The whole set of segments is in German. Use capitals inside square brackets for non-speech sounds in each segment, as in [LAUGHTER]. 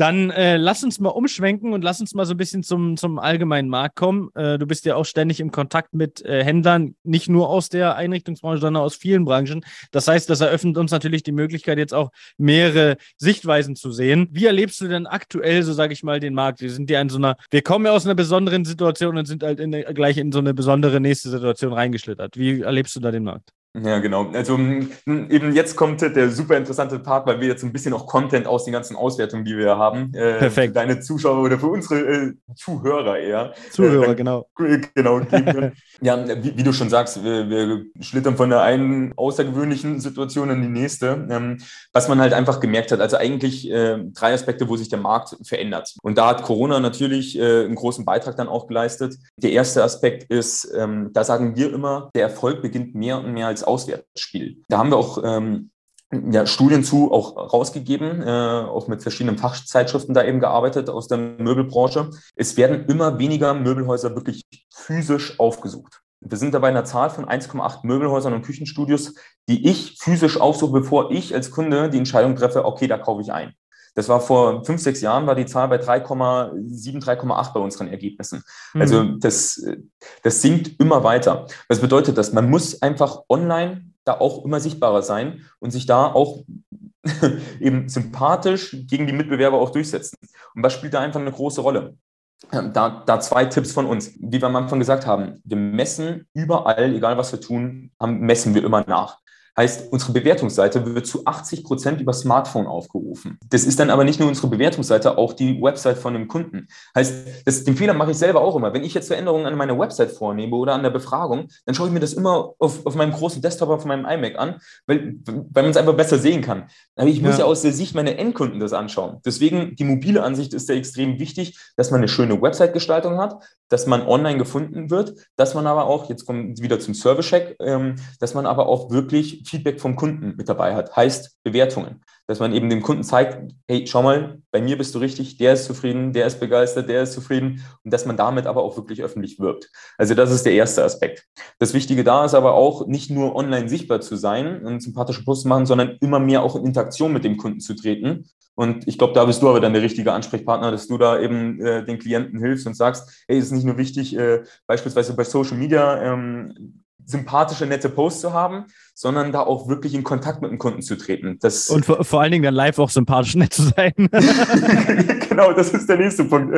Dann äh, lass uns mal umschwenken und lass uns mal so ein bisschen zum, zum allgemeinen Markt kommen. Äh, du bist ja auch ständig im Kontakt mit äh, Händlern, nicht nur aus der Einrichtungsbranche, sondern aus vielen Branchen. Das heißt, das eröffnet uns natürlich die Möglichkeit, jetzt auch mehrere Sichtweisen zu sehen. Wie erlebst du denn aktuell, so sage ich mal, den Markt? Wir sind ja in so einer, wir kommen ja aus einer besonderen Situation und sind halt in, gleich in so eine besondere nächste Situation reingeschlittert. Wie erlebst du da den Markt? Ja, genau. Also eben jetzt kommt der super interessante Part, weil wir jetzt ein bisschen auch Content aus den ganzen Auswertungen, die wir haben, äh, Perfekt. für deine Zuschauer oder für unsere äh, Zuhörer eher. Zuhörer, [LAUGHS] äh, genau. Genau. ja, wie, wie, du schon sagst, wir, wir, schlittern von der einen außergewöhnlichen Situation in die nächste. Ähm, was man halt einfach gemerkt hat, also eigentlich äh, drei Aspekte, wo sich der Markt verändert. Und da hat Corona natürlich äh, einen großen Beitrag dann auch geleistet. Der erste Aspekt ist, ähm, da sagen wir immer, der Erfolg beginnt mehr und mehr als als Auswärtsspiel. Da haben wir auch ähm, ja, Studien zu auch rausgegeben, äh, auch mit verschiedenen Fachzeitschriften da eben gearbeitet aus der Möbelbranche. Es werden immer weniger Möbelhäuser wirklich physisch aufgesucht. Wir sind dabei in einer Zahl von 1,8 Möbelhäusern und Küchenstudios, die ich physisch aufsuche, bevor ich als Kunde die Entscheidung treffe, okay, da kaufe ich ein. Das war vor fünf, sechs Jahren, war die Zahl bei 3,7, 3,8 bei unseren Ergebnissen. Mhm. Also das, das sinkt immer weiter. Was bedeutet das? Man muss einfach online da auch immer sichtbarer sein und sich da auch [LAUGHS] eben sympathisch gegen die Mitbewerber auch durchsetzen. Und was spielt da einfach eine große Rolle? Da, da zwei Tipps von uns. Wie wir am Anfang gesagt haben, wir messen überall, egal was wir tun, messen wir immer nach. Heißt, unsere Bewertungsseite wird zu 80 Prozent über Smartphone aufgerufen. Das ist dann aber nicht nur unsere Bewertungsseite, auch die Website von einem Kunden. Heißt, das, den Fehler mache ich selber auch immer. Wenn ich jetzt Veränderungen an meiner Website vornehme oder an der Befragung, dann schaue ich mir das immer auf, auf meinem großen Desktop auf meinem iMac an, weil, weil man es einfach besser sehen kann. Aber ich muss ja. ja aus der Sicht meiner Endkunden das anschauen. Deswegen, die mobile Ansicht ist ja extrem wichtig, dass man eine schöne Website-Gestaltung hat, dass man online gefunden wird, dass man aber auch, jetzt kommt wieder zum Service-Check, ähm, dass man aber auch wirklich Feedback vom Kunden mit dabei hat, heißt Bewertungen. Dass man eben dem Kunden zeigt, hey, schau mal, bei mir bist du richtig, der ist zufrieden, der ist begeistert, der ist zufrieden und dass man damit aber auch wirklich öffentlich wirbt. Also das ist der erste Aspekt. Das Wichtige da ist aber auch, nicht nur online sichtbar zu sein und sympathische Posts zu machen, sondern immer mehr auch in Interaktion mit dem Kunden zu treten. Und ich glaube, da bist du aber dann der richtige Ansprechpartner, dass du da eben äh, den Klienten hilfst und sagst, hey, es ist nicht nur wichtig, äh, beispielsweise bei Social Media ähm, sympathische, nette Posts zu haben, sondern da auch wirklich in Kontakt mit dem Kunden zu treten. Das und vor, vor allen Dingen dann live auch sympathisch nett zu sein. [LAUGHS] [LAUGHS] genau, das ist der nächste Punkt.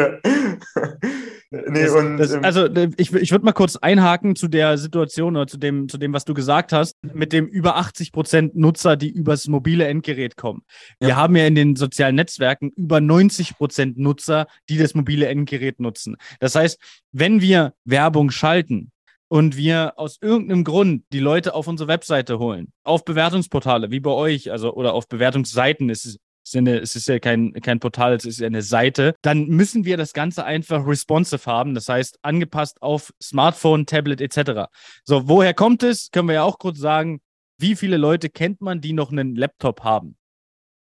nee, das, und, das, ähm, also ich, ich würde mal kurz einhaken zu der Situation oder zu dem, zu dem, was du gesagt hast, mit dem über 80 Prozent Nutzer, die übers mobile Endgerät kommen. Wir ja. haben ja in den sozialen Netzwerken über 90 Prozent Nutzer, die das mobile Endgerät nutzen. Das heißt, wenn wir Werbung schalten, und wir aus irgendeinem Grund die Leute auf unsere Webseite holen, auf Bewertungsportale wie bei euch, also oder auf Bewertungsseiten, es ist, es ist, eine, es ist ja kein, kein Portal, es ist ja eine Seite, dann müssen wir das Ganze einfach responsive haben, das heißt angepasst auf Smartphone, Tablet etc. So, woher kommt es? Können wir ja auch kurz sagen, wie viele Leute kennt man, die noch einen Laptop haben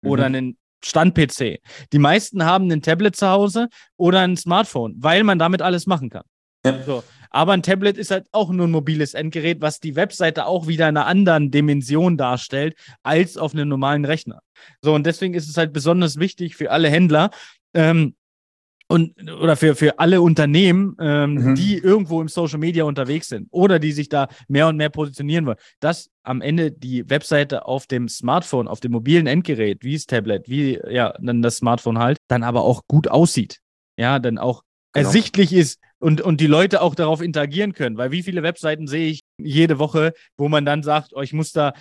oder mhm. einen Stand-PC? Die meisten haben ein Tablet zu Hause oder ein Smartphone, weil man damit alles machen kann. Ja. So. Aber ein Tablet ist halt auch nur ein mobiles Endgerät, was die Webseite auch wieder in einer anderen Dimension darstellt als auf einem normalen Rechner. So, und deswegen ist es halt besonders wichtig für alle Händler, ähm, und oder für, für alle Unternehmen, ähm, mhm. die irgendwo im Social Media unterwegs sind oder die sich da mehr und mehr positionieren wollen, dass am Ende die Webseite auf dem Smartphone, auf dem mobilen Endgerät, wie das Tablet, wie ja dann das Smartphone halt, dann aber auch gut aussieht. Ja, dann auch genau. ersichtlich ist, und, und die Leute auch darauf interagieren können. Weil wie viele Webseiten sehe ich jede Woche, wo man dann sagt, oh, ich muss da,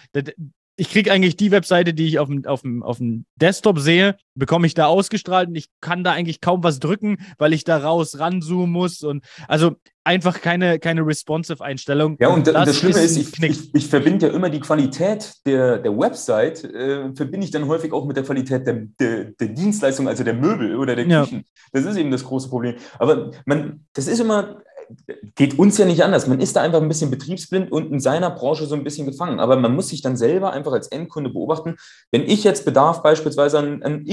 ich kriege eigentlich die Webseite, die ich auf dem, auf, dem, auf dem Desktop sehe, bekomme ich da ausgestrahlt und ich kann da eigentlich kaum was drücken, weil ich da raus ranzoomen muss und also einfach keine, keine responsive Einstellung. Ja, und, das, das Schlimme ist, ich, ich, ich, verbinde ja immer die Qualität der, der Website, äh, verbinde ich dann häufig auch mit der Qualität der, der, der Dienstleistung, also der Möbel oder der Küchen. Ja. Das ist eben das große Problem. Aber man, das ist immer, geht uns ja nicht anders. Man ist da einfach ein bisschen betriebsblind und in seiner Branche so ein bisschen gefangen. Aber man muss sich dann selber einfach als Endkunde beobachten, wenn ich jetzt Bedarf beispielsweise an, an,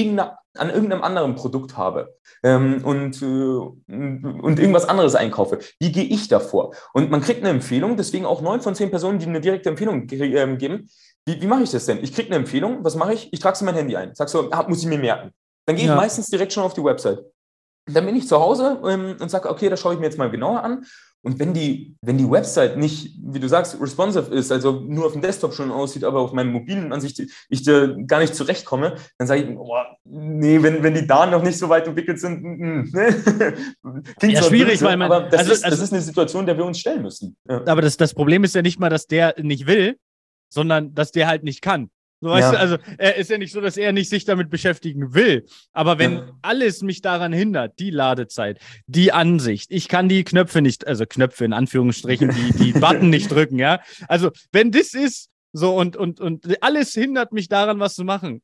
an irgendeinem anderen Produkt habe ähm, und, äh, und irgendwas anderes einkaufe, wie gehe ich davor? Und man kriegt eine Empfehlung, deswegen auch neun von zehn Personen, die eine direkte Empfehlung ge äh, geben. Wie, wie mache ich das denn? Ich kriege eine Empfehlung, was mache ich? Ich trage es in mein Handy ein. Sag so, ah, muss ich mir merken. dann gehe ich ja. meistens direkt schon auf die Website. Dann bin ich zu Hause ähm, und sage, okay, das schaue ich mir jetzt mal genauer an. Und wenn die, wenn die Website nicht, wie du sagst, responsive ist, also nur auf dem Desktop schon aussieht, aber auf meinem mobilen Ansicht ich da gar nicht zurechtkomme, dann sage ich, oh, nee, wenn, wenn die Daten noch nicht so weit entwickelt sind, mm, ne? [LAUGHS] klingt ja, schwierig, weil man, aber das, also, ist, das also, ist eine Situation, der wir uns stellen müssen. Ja. Aber das, das Problem ist ja nicht mal, dass der nicht will, sondern dass der halt nicht kann. So, weißt ja. du, also er ist ja nicht so, dass er nicht sich damit beschäftigen will. Aber wenn ja. alles mich daran hindert, die Ladezeit, die Ansicht, ich kann die Knöpfe nicht, also Knöpfe in Anführungsstrichen, die, die [LAUGHS] Button nicht drücken, ja. Also, wenn das ist, so und, und, und alles hindert mich daran, was zu machen,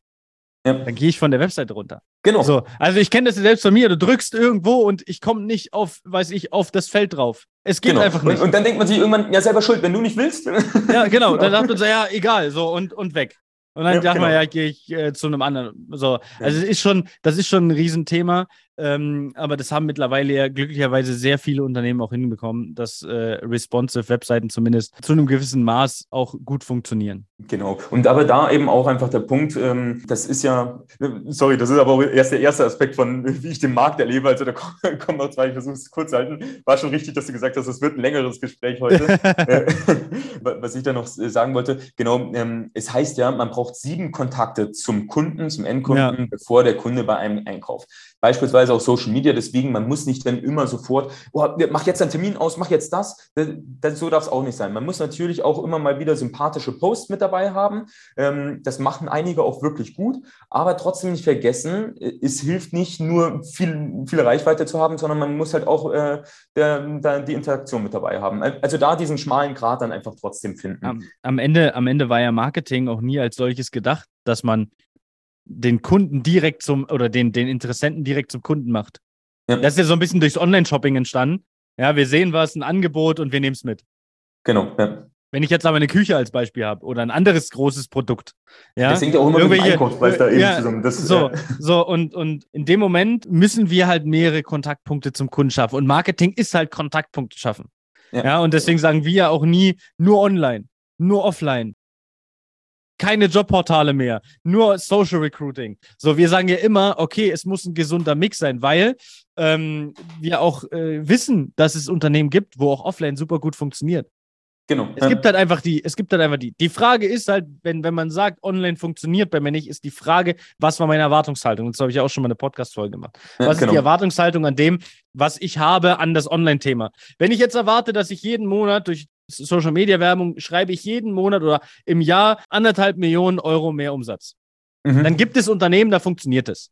ja. dann gehe ich von der Webseite runter. Genau. So, also ich kenne das selbst von mir. Du drückst irgendwo und ich komme nicht auf, weiß ich, auf das Feld drauf. Es geht genau. einfach nicht. Und, und, dann denkt man sich irgendwann, ja, selber schuld, wenn du nicht willst. Ja, genau. [LAUGHS] Dann sagt man so, ja, egal, so und, und weg. Und dann ja, dachte genau. man, ja, gehe ich äh, zu einem anderen. So, also es ist schon, das ist schon ein Riesenthema. Ähm, aber das haben mittlerweile ja glücklicherweise sehr viele Unternehmen auch hinbekommen, dass äh, responsive Webseiten zumindest zu einem gewissen Maß auch gut funktionieren. Genau. Und aber da eben auch einfach der Punkt, ähm, das ist ja, sorry, das ist aber auch erst der erste Aspekt von, wie ich den Markt erlebe. Also da kommen [LAUGHS] noch zwei, ich versuche es kurz zu halten. War schon richtig, dass du gesagt hast, es wird ein längeres Gespräch heute. [LAUGHS] Äh, [LAUGHS] was ich da noch sagen wollte, genau, ähm, es heißt ja, man braucht sieben Kontakte zum Kunden, zum Endkunden, ja. bevor der Kunde bei einem einkauft beispielsweise auch Social Media. Deswegen, man muss nicht dann immer sofort, oh, mach jetzt einen Termin aus, mach jetzt das. das so darf es auch nicht sein. Man muss natürlich auch immer mal wieder sympathische Posts mit dabei haben. Ähm, das machen einige auch wirklich gut. Aber trotzdem nicht vergessen, es hilft nicht nur viel, viel Reichweite zu haben, sondern man muss halt auch äh, der, der, die Interaktion mit dabei haben. Also da diesen schmalen Grat dann einfach trotzdem finden. Am, am, Ende, am Ende war ja Marketing auch nie als solches gedacht, dass man den Kunden direkt zum oder den, den Interessenten direkt zum Kunden macht. Ja. Das ist ja so ein bisschen durchs Online-Shopping entstanden. Ja, wir sehen was, ein Angebot und wir nehmen es mit. Genau, ja. Wenn ich jetzt aber eine Küche als Beispiel habe oder ein anderes großes Produkt. Ja, das hängt ja auch immer mit dem Einkaufspreis da ja, zusammen. Das, so, äh. so und, und in dem Moment müssen wir halt mehrere Kontaktpunkte zum Kunden schaffen. Und Marketing ist halt Kontaktpunkte schaffen. Ja, ja und deswegen sagen wir ja auch nie nur online, nur offline keine Jobportale mehr, nur Social Recruiting. So, wir sagen ja immer, okay, es muss ein gesunder Mix sein, weil ähm, wir auch äh, wissen, dass es Unternehmen gibt, wo auch offline super gut funktioniert. Genau. Es gibt halt einfach die, es gibt halt einfach die. Die Frage ist halt, wenn, wenn man sagt, online funktioniert bei mir nicht, ist die Frage, was war meine Erwartungshaltung? Das habe ich ja auch schon mal eine Podcast-Folge gemacht. Was ja, genau. ist die genau. Erwartungshaltung an dem, was ich habe an das Online-Thema? Wenn ich jetzt erwarte, dass ich jeden Monat durch Social Media Werbung schreibe ich jeden Monat oder im Jahr anderthalb Millionen Euro mehr Umsatz. Mhm. Dann gibt es Unternehmen, da funktioniert es.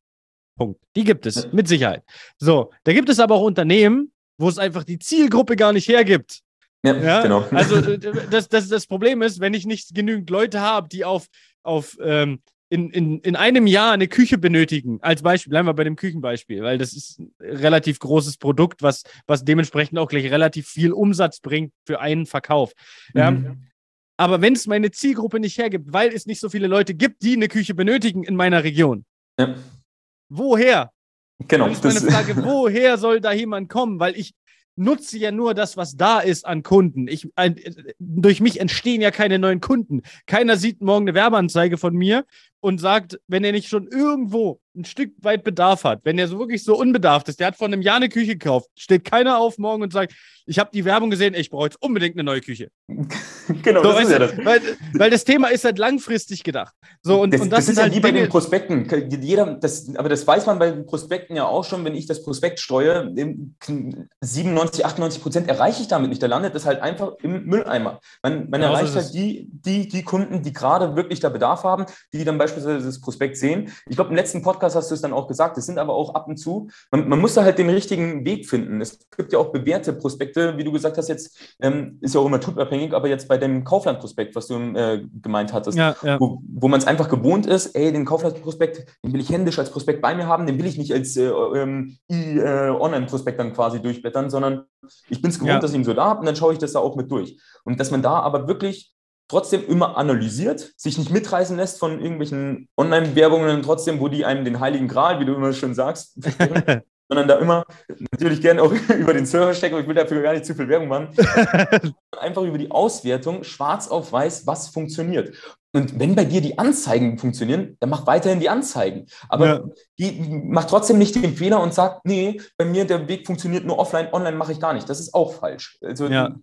Punkt. Die gibt es, mit Sicherheit. So, da gibt es aber auch Unternehmen, wo es einfach die Zielgruppe gar nicht hergibt. Ja, ja? genau. Also das, das, das Problem ist, wenn ich nicht genügend Leute habe, die auf, auf ähm, in, in, in einem Jahr eine Küche benötigen, als Beispiel, bleiben wir bei dem Küchenbeispiel, weil das ist ein relativ großes Produkt, was, was dementsprechend auch gleich relativ viel Umsatz bringt für einen Verkauf. Ja. Mhm. Aber wenn es meine Zielgruppe nicht hergibt, weil es nicht so viele Leute gibt, die eine Küche benötigen in meiner Region, ja. woher? Genau. Das ist meine [LAUGHS] Frage, woher soll da jemand kommen? Weil ich, nutze ja nur das, was da ist an Kunden. Ich, äh, durch mich entstehen ja keine neuen Kunden. Keiner sieht morgen eine Werbeanzeige von mir und sagt, wenn er nicht schon irgendwo ein Stück weit Bedarf hat, wenn er so wirklich so unbedarft ist, der hat vor einem Jahr eine Küche gekauft, steht keiner auf morgen und sagt, ich habe die Werbung gesehen, ich brauche jetzt unbedingt eine neue Küche. [LAUGHS] genau, so, das ist ja das. Weil, weil, das Thema ist halt langfristig gedacht. So, und, das, und das, das ist halt ja wie bei den Prospekten. Jeder, das, aber das weiß man bei den Prospekten ja auch schon, wenn ich das Prospekt streue, 97, 98 Prozent erreiche ich damit nicht. Da landet das halt einfach im Mülleimer. Man, man genau erreicht halt die, die, die Kunden, die gerade wirklich da Bedarf haben, die dann beispielsweise das Prospekt sehen. Ich glaube, im letzten Podcast hast du es dann auch gesagt, es sind aber auch ab und zu, man, man muss da halt den richtigen Weg finden. Es gibt ja auch bewährte Prospekte, wie du gesagt hast, jetzt ähm, ist ja auch immer typabhängig, aber jetzt bei dem Kaufland-Prospekt, was du äh, gemeint hattest, ja, ja. wo, wo man es einfach gewohnt ist, ey, den Kaufland-Prospekt, den will ich händisch als Prospekt bei mir haben, den will ich nicht als äh, ähm, äh, Online-Prospekt dann quasi durchblättern, sondern ich bin es gewohnt, ja. dass ich ihn so da habe und dann schaue ich das da auch mit durch. Und dass man da aber wirklich trotzdem immer analysiert, sich nicht mitreißen lässt von irgendwelchen Online-Werbungen trotzdem, wo die einem den heiligen Gral, wie du immer schön sagst, [LAUGHS] sondern da immer natürlich gerne auch [LAUGHS] über den Server stecken, aber ich will dafür gar nicht zu viel Werbung machen. [LAUGHS] Einfach über die Auswertung schwarz auf weiß, was funktioniert. Und wenn bei dir die Anzeigen funktionieren, dann mach weiterhin die Anzeigen. Aber ja. die, mach trotzdem nicht den Fehler und sag, nee, bei mir der Weg funktioniert nur offline, online mache ich gar nicht. Das ist auch falsch. Also ja.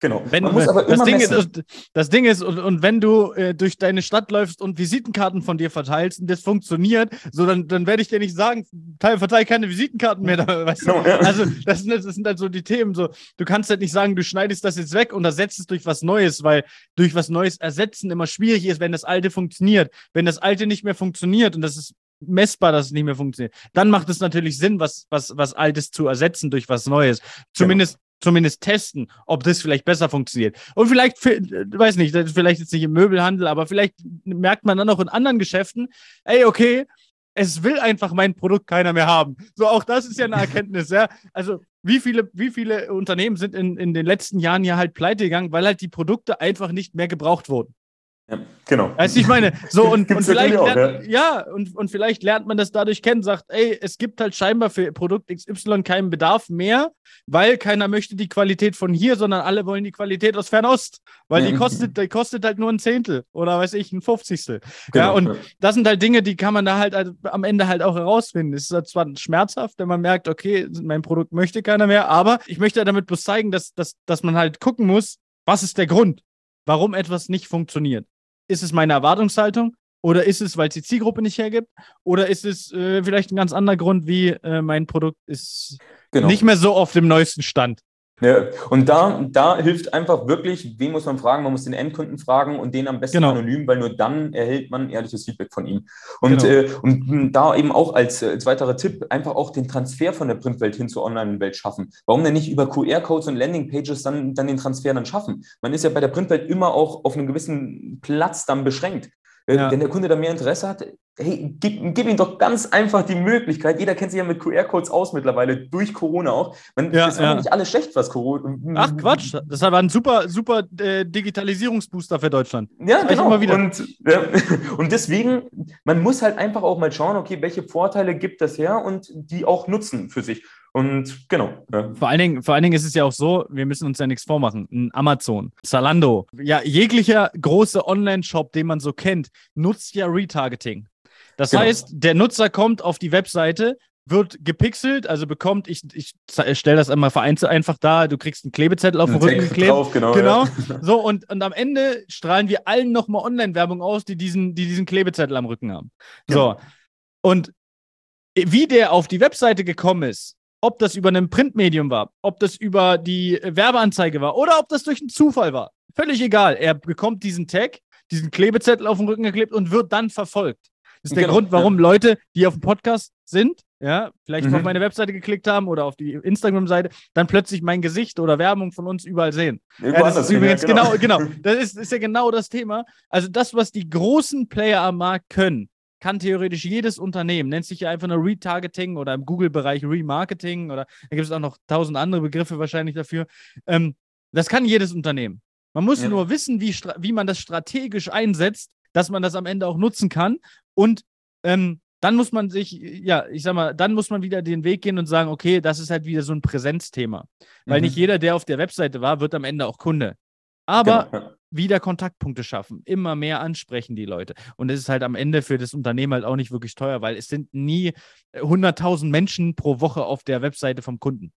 Genau. Wenn, Man muss aber das, Ding ist, das Ding ist, und, und wenn du äh, durch deine Stadt läufst und Visitenkarten von dir verteilst und das funktioniert, so dann, dann werde ich dir nicht sagen, teil, verteil keine Visitenkarten mehr. [LAUGHS] Weißt genau, ja. Also, das sind, das sind halt so die Themen. So, du kannst halt nicht sagen, du schneidest das jetzt weg und ersetzt es durch was Neues, weil durch was Neues ersetzen immer schwierig ist, wenn das Alte funktioniert. Wenn das Alte nicht mehr funktioniert und das ist messbar, dass es nicht mehr funktioniert, dann macht es natürlich Sinn, was, was, was Altes zu ersetzen durch was Neues. Zumindest zumindest testen, ob das vielleicht besser funktioniert. Und vielleicht, äh, weiß nicht, vielleicht jetzt nicht im Möbelhandel, aber vielleicht merkt man dann auch in anderen Geschäften, ey, okay, es will einfach mein Produkt keiner mehr haben. So, auch das ist ja eine Erkenntnis, ja. Also, wie viele, wie viele Unternehmen sind in, in den letzten Jahren ja halt pleite gegangen, weil halt die Produkte einfach nicht mehr gebraucht wurden. Ja, genau. Weißt du, ich meine, so und, und vielleicht auch, lernt, ja, ja und, und vielleicht lernt man das dadurch kennen, sagt, ey, es gibt halt scheinbar für Produkt XY keinen Bedarf mehr, weil keiner möchte die Qualität von hier, sondern alle wollen die Qualität aus Fernost, weil ja. die kostet, die kostet halt nur ein Zehntel oder weiß ich, ein Fünfzigstel. Genau, ja, und ja. das sind halt Dinge, die kann man da halt, halt am Ende halt auch herausfinden. Es ist halt zwar schmerzhaft, wenn man merkt, okay, mein Produkt möchte keiner mehr, aber ich möchte damit bloß zeigen, dass, dass, dass man halt gucken muss, was ist der Grund, warum etwas nicht funktioniert. Ist es meine Erwartungshaltung? Oder ist es, weil es die Zielgruppe nicht hergibt? Oder ist es äh, vielleicht ein ganz anderer Grund, wie äh, mein Produkt ist genau. nicht mehr so auf dem neuesten Stand? Ja, und da, da hilft einfach wirklich, wen muss man fragen? Man muss den Endkunden fragen und den am besten genau. anonym, weil nur dann erhält man ehrliches Feedback von ihm. Und, genau. äh, und da eben auch als, als weiterer Tipp einfach auch den Transfer von der Printwelt hin zur Online-Welt schaffen. Warum denn nicht über QR-Codes und Landingpages dann, dann den Transfer dann schaffen? Man ist ja bei der Printwelt immer auch auf einen gewissen Platz dann beschränkt. Ja. Wenn der Kunde da mehr Interesse hat, hey, gib, gib ihm doch ganz einfach die Möglichkeit. Jeder kennt sich ja mit QR-Codes aus mittlerweile, durch Corona auch. Man, ja, das war ja. nicht alles schlecht, was Corona. Ach Quatsch, das war ein super, super äh, Digitalisierungsbooster für Deutschland. Ja, das genau. Und, ja, [LAUGHS] und deswegen, man muss halt einfach auch mal schauen, okay, welche Vorteile gibt das her und die auch nutzen für sich. Und genau. Ja. Vor, allen Dingen, vor allen Dingen ist es ja auch so, wir müssen uns ja nichts vormachen. Ein Amazon, Zalando, ja, jeglicher große Online-Shop, den man so kennt, nutzt ja Retargeting. Das genau. heißt, der Nutzer kommt auf die Webseite, wird gepixelt, also bekommt, ich, ich stelle das einmal vereinzelt einfach da, du kriegst einen Klebezettel auf dem Rücken geklebt. Drauf, genau. genau. Ja. So, und, und am Ende strahlen wir allen nochmal Online-Werbung aus, die diesen, die diesen Klebezettel am Rücken haben. So. Ja. Und wie der auf die Webseite gekommen ist, ob das über ein Printmedium war, ob das über die Werbeanzeige war oder ob das durch einen Zufall war. Völlig egal. Er bekommt diesen Tag, diesen Klebezettel auf den Rücken geklebt und wird dann verfolgt. Das ist der genau, Grund, warum ja. Leute, die auf dem Podcast sind, ja, vielleicht mhm. auf meine Webseite geklickt haben oder auf die Instagram-Seite, dann plötzlich mein Gesicht oder Werbung von uns überall sehen. Ja, das ist übrigens ja, genau. genau, genau. Das ist, ist ja genau das Thema. Also das, was die großen Player am Markt können, kann theoretisch jedes Unternehmen, nennt sich ja einfach nur Retargeting oder im Google-Bereich Remarketing oder da gibt es auch noch tausend andere Begriffe wahrscheinlich dafür. Ähm, das kann jedes Unternehmen. Man muss ja. nur wissen, wie, wie man das strategisch einsetzt, dass man das am Ende auch nutzen kann. Und ähm, dann muss man sich, ja, ich sag mal, dann muss man wieder den Weg gehen und sagen, okay, das ist halt wieder so ein Präsenzthema. Weil mhm. nicht jeder, der auf der Webseite war, wird am Ende auch Kunde. Aber genau wieder Kontaktpunkte schaffen, immer mehr ansprechen die Leute. Und es ist halt am Ende für das Unternehmen halt auch nicht wirklich teuer, weil es sind nie 100.000 Menschen pro Woche auf der Webseite vom Kunden.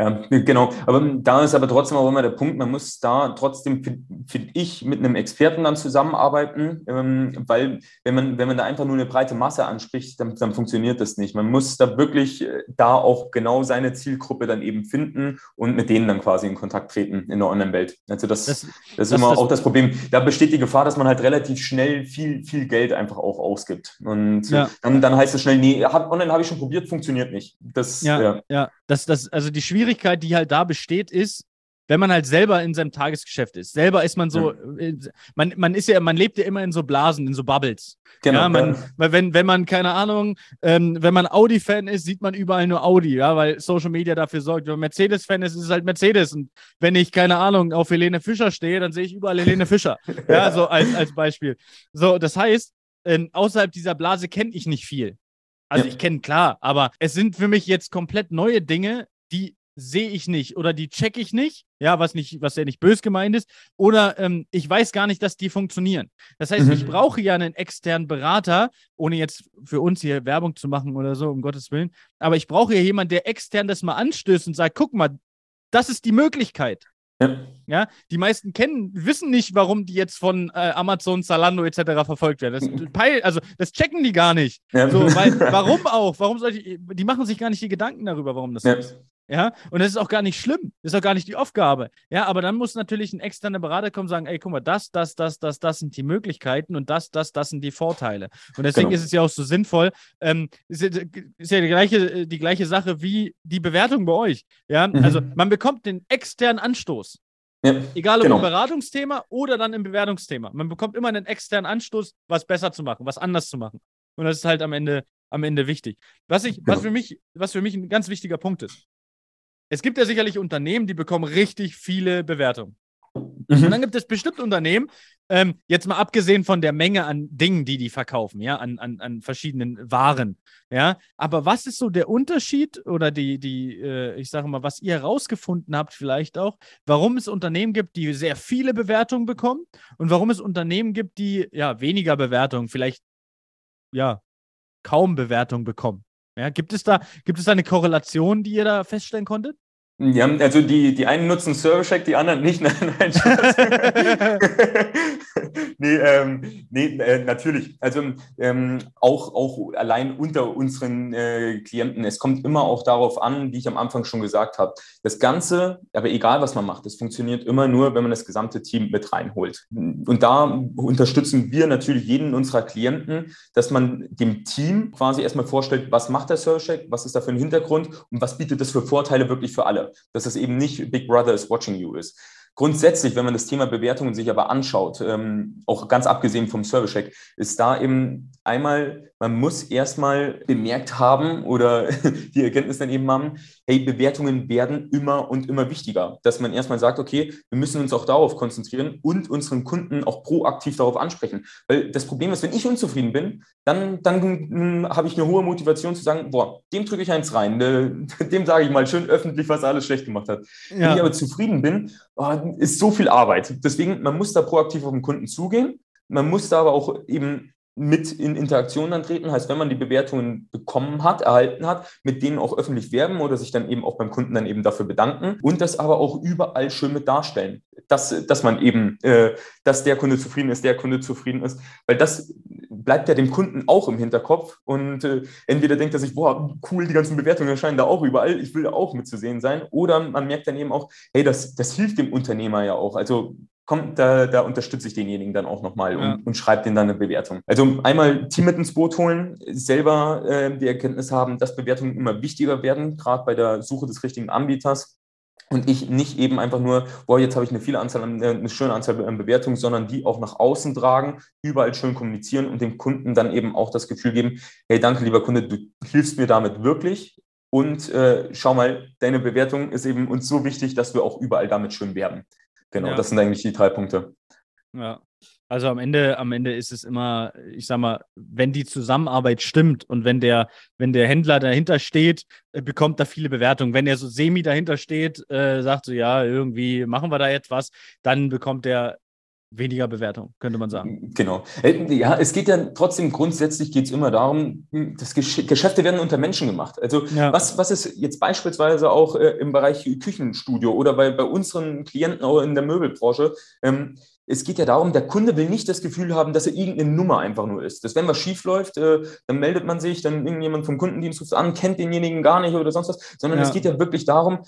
Ja, [LAUGHS] genau. Aber da ist aber trotzdem auch immer der Punkt, man muss da trotzdem, finde ich, mit einem Experten dann zusammenarbeiten, ähm, weil wenn man, wenn man da einfach nur eine breite Masse anspricht, dann, dann funktioniert das nicht. Man muss da wirklich äh, da auch genau seine Zielgruppe dann eben finden und mit denen dann quasi in Kontakt treten in der Online-Welt. Also das, das, das ist immer das, auch das Problem. Da besteht die Gefahr, dass man halt relativ schnell viel, viel Geld einfach auch ausgibt. Und ja. dann, dann heißt es schnell, nee, hab, online habe ich schon probiert, funktioniert nicht. Das, ja, ja. ja. Das, das, also die Schwierigkeit, die halt da besteht, ist, wenn man halt selber in seinem Tagesgeschäft ist. Selber ist man so, ja. man, man ist ja, man lebt ja immer in so Blasen, in so Bubbles. Genau. Ja, man. Wenn, wenn man, keine Ahnung, ähm, wenn man Audi-Fan ist, sieht man überall nur Audi, ja, weil Social Media dafür sorgt. Wenn man Mercedes-Fan ist, ist es halt Mercedes. Und wenn ich, keine Ahnung, auf Helene Fischer stehe, dann sehe ich überall Helene Fischer. [LAUGHS] ja, so als, als Beispiel. So, das heißt, äh, außerhalb dieser Blase kenne ich nicht viel. Also ja. ich kenne klar, aber es sind für mich jetzt komplett neue Dinge, die sehe ich nicht oder die check ich nicht, ja, was nicht, was ja nicht bös gemeint ist, oder ähm, ich weiß gar nicht, dass die funktionieren. Das heißt, mhm. ich brauche ja einen externen Berater, ohne jetzt für uns hier Werbung zu machen oder so, um Gottes Willen, aber ich brauche ja jemanden, der extern das mal anstößt und sagt, guck mal, das ist die Möglichkeit. Ja. ja. die meisten kennen, wissen nicht, warum die jetzt von äh, Amazon, Zalando etc. verfolgt werden. Das, [LAUGHS] also, das checken die gar nicht. Ja. So, weil, warum auch? Warum soll ich, die machen sich gar nicht die Gedanken darüber, warum das ja. ist. Ja, und das ist auch gar nicht schlimm. Das ist auch gar nicht die Aufgabe. Ja, aber dann muss natürlich ein externer Berater kommen und sagen: Ey, guck mal, das, das, das, das, das sind die Möglichkeiten und das, das, das sind die Vorteile. Und deswegen genau. ist es ja auch so sinnvoll. Ähm, ist, ist, ja die gleiche, die gleiche Sache wie die Bewertung bei euch. Ja, mhm. also man bekommt den externen Anstoß. Ja, Egal ob genau. im Beratungsthema oder dann im Bewertungsthema. Man bekommt immer einen externen Anstoß, was besser zu machen, was anders zu machen. Und das ist halt am Ende, am Ende wichtig. Was, ich, genau. was, für mich, was für mich ein ganz wichtiger Punkt ist. Es gibt ja sicherlich Unternehmen, die bekommen richtig viele Bewertungen. Mhm. Und dann gibt es bestimmt Unternehmen, ähm, jetzt mal abgesehen von der Menge an Dingen, die die verkaufen, ja, an, an, an verschiedenen Waren, ja. Aber was ist so der Unterschied oder die, die, äh, ich sage mal, was ihr herausgefunden habt, vielleicht auch, warum es Unternehmen gibt, die sehr viele Bewertungen bekommen und warum es Unternehmen gibt, die ja weniger Bewertungen, vielleicht ja kaum Bewertungen bekommen? Ja, gibt es da, gibt es da eine Korrelation, die ihr da feststellen konntet? Ja, also die, die einen nutzen Server-Check, die anderen nicht. [LAUGHS] Nein, nein, [LAUGHS] nee, ähm, nee äh, natürlich. Also ähm, auch, auch allein unter unseren äh, Klienten, es kommt immer auch darauf an, wie ich am Anfang schon gesagt habe. Das Ganze, aber egal was man macht, das funktioniert immer nur, wenn man das gesamte Team mit reinholt. Und da unterstützen wir natürlich jeden unserer Klienten, dass man dem Team quasi erstmal vorstellt, was macht der Server-Check, was ist da für ein Hintergrund und was bietet das für Vorteile wirklich für alle dass es eben nicht Big Brother is watching you ist. Grundsätzlich, wenn man das Thema Bewertungen sich aber anschaut, ähm, auch ganz abgesehen vom Service-Check, ist da eben einmal, man muss erstmal bemerkt haben oder [LAUGHS] die Erkenntnis dann eben haben, hey, Bewertungen werden immer und immer wichtiger. Dass man erstmal sagt, okay, wir müssen uns auch darauf konzentrieren und unseren Kunden auch proaktiv darauf ansprechen. Weil das Problem ist, wenn ich unzufrieden bin, dann, dann hm, habe ich eine hohe Motivation zu sagen, boah, dem drücke ich eins rein, [LAUGHS] dem sage ich mal schön öffentlich, was er alles schlecht gemacht hat. Ja. Wenn ich aber zufrieden bin, oh, ist so viel Arbeit. Deswegen, man muss da proaktiv auf den Kunden zugehen. Man muss da aber auch eben mit in Interaktion dann treten, heißt, wenn man die Bewertungen bekommen hat, erhalten hat, mit denen auch öffentlich werben oder sich dann eben auch beim Kunden dann eben dafür bedanken und das aber auch überall schön mit darstellen, dass, dass man eben, äh, dass der Kunde zufrieden ist, der Kunde zufrieden ist, weil das bleibt ja dem Kunden auch im Hinterkopf und äh, entweder denkt er sich, boah, cool, die ganzen Bewertungen erscheinen da auch überall, ich will da auch mitzusehen sein. Oder man merkt dann eben auch, hey, das, das hilft dem Unternehmer ja auch, also kommt, da, da unterstütze ich denjenigen dann auch nochmal und, ja. und schreibe denen dann eine Bewertung. Also einmal Team mit ins Boot holen, selber äh, die Erkenntnis haben, dass Bewertungen immer wichtiger werden, gerade bei der Suche des richtigen Anbieters. Und ich nicht eben einfach nur, boah, jetzt habe ich eine viele Anzahl, äh, eine schöne Anzahl an Bewertungen, sondern die auch nach außen tragen, überall schön kommunizieren und dem Kunden dann eben auch das Gefühl geben, hey, danke, lieber Kunde, du hilfst mir damit wirklich. Und äh, schau mal, deine Bewertung ist eben uns so wichtig, dass wir auch überall damit schön werben. Genau, ja. das sind eigentlich die drei Punkte. Ja. Also am Ende, am Ende ist es immer, ich sag mal, wenn die Zusammenarbeit stimmt und wenn der, wenn der Händler dahinter steht, äh, bekommt er viele Bewertungen. Wenn er so semi dahinter steht, äh, sagt so, ja, irgendwie machen wir da etwas, dann bekommt er weniger Bewertung, könnte man sagen. Genau. Äh, ja, es geht ja trotzdem grundsätzlich geht es immer darum, hm, dass Geschäfte werden unter Menschen gemacht. Also ja. was, was ist jetzt beispielsweise auch äh, im Bereich Küchenstudio oder bei, bei unseren Klienten auch in der Möbelbranche, ähm, es geht ja darum, der Kunde will nicht das Gefühl haben, dass er irgendeine Nummer einfach nur ist. Dass wenn was schief läuft, äh, dann meldet man sich, dann irgendjemand vom Kundendienst ruft an, kennt denjenigen gar nicht oder sonst was, sondern ja. es geht ja wirklich darum,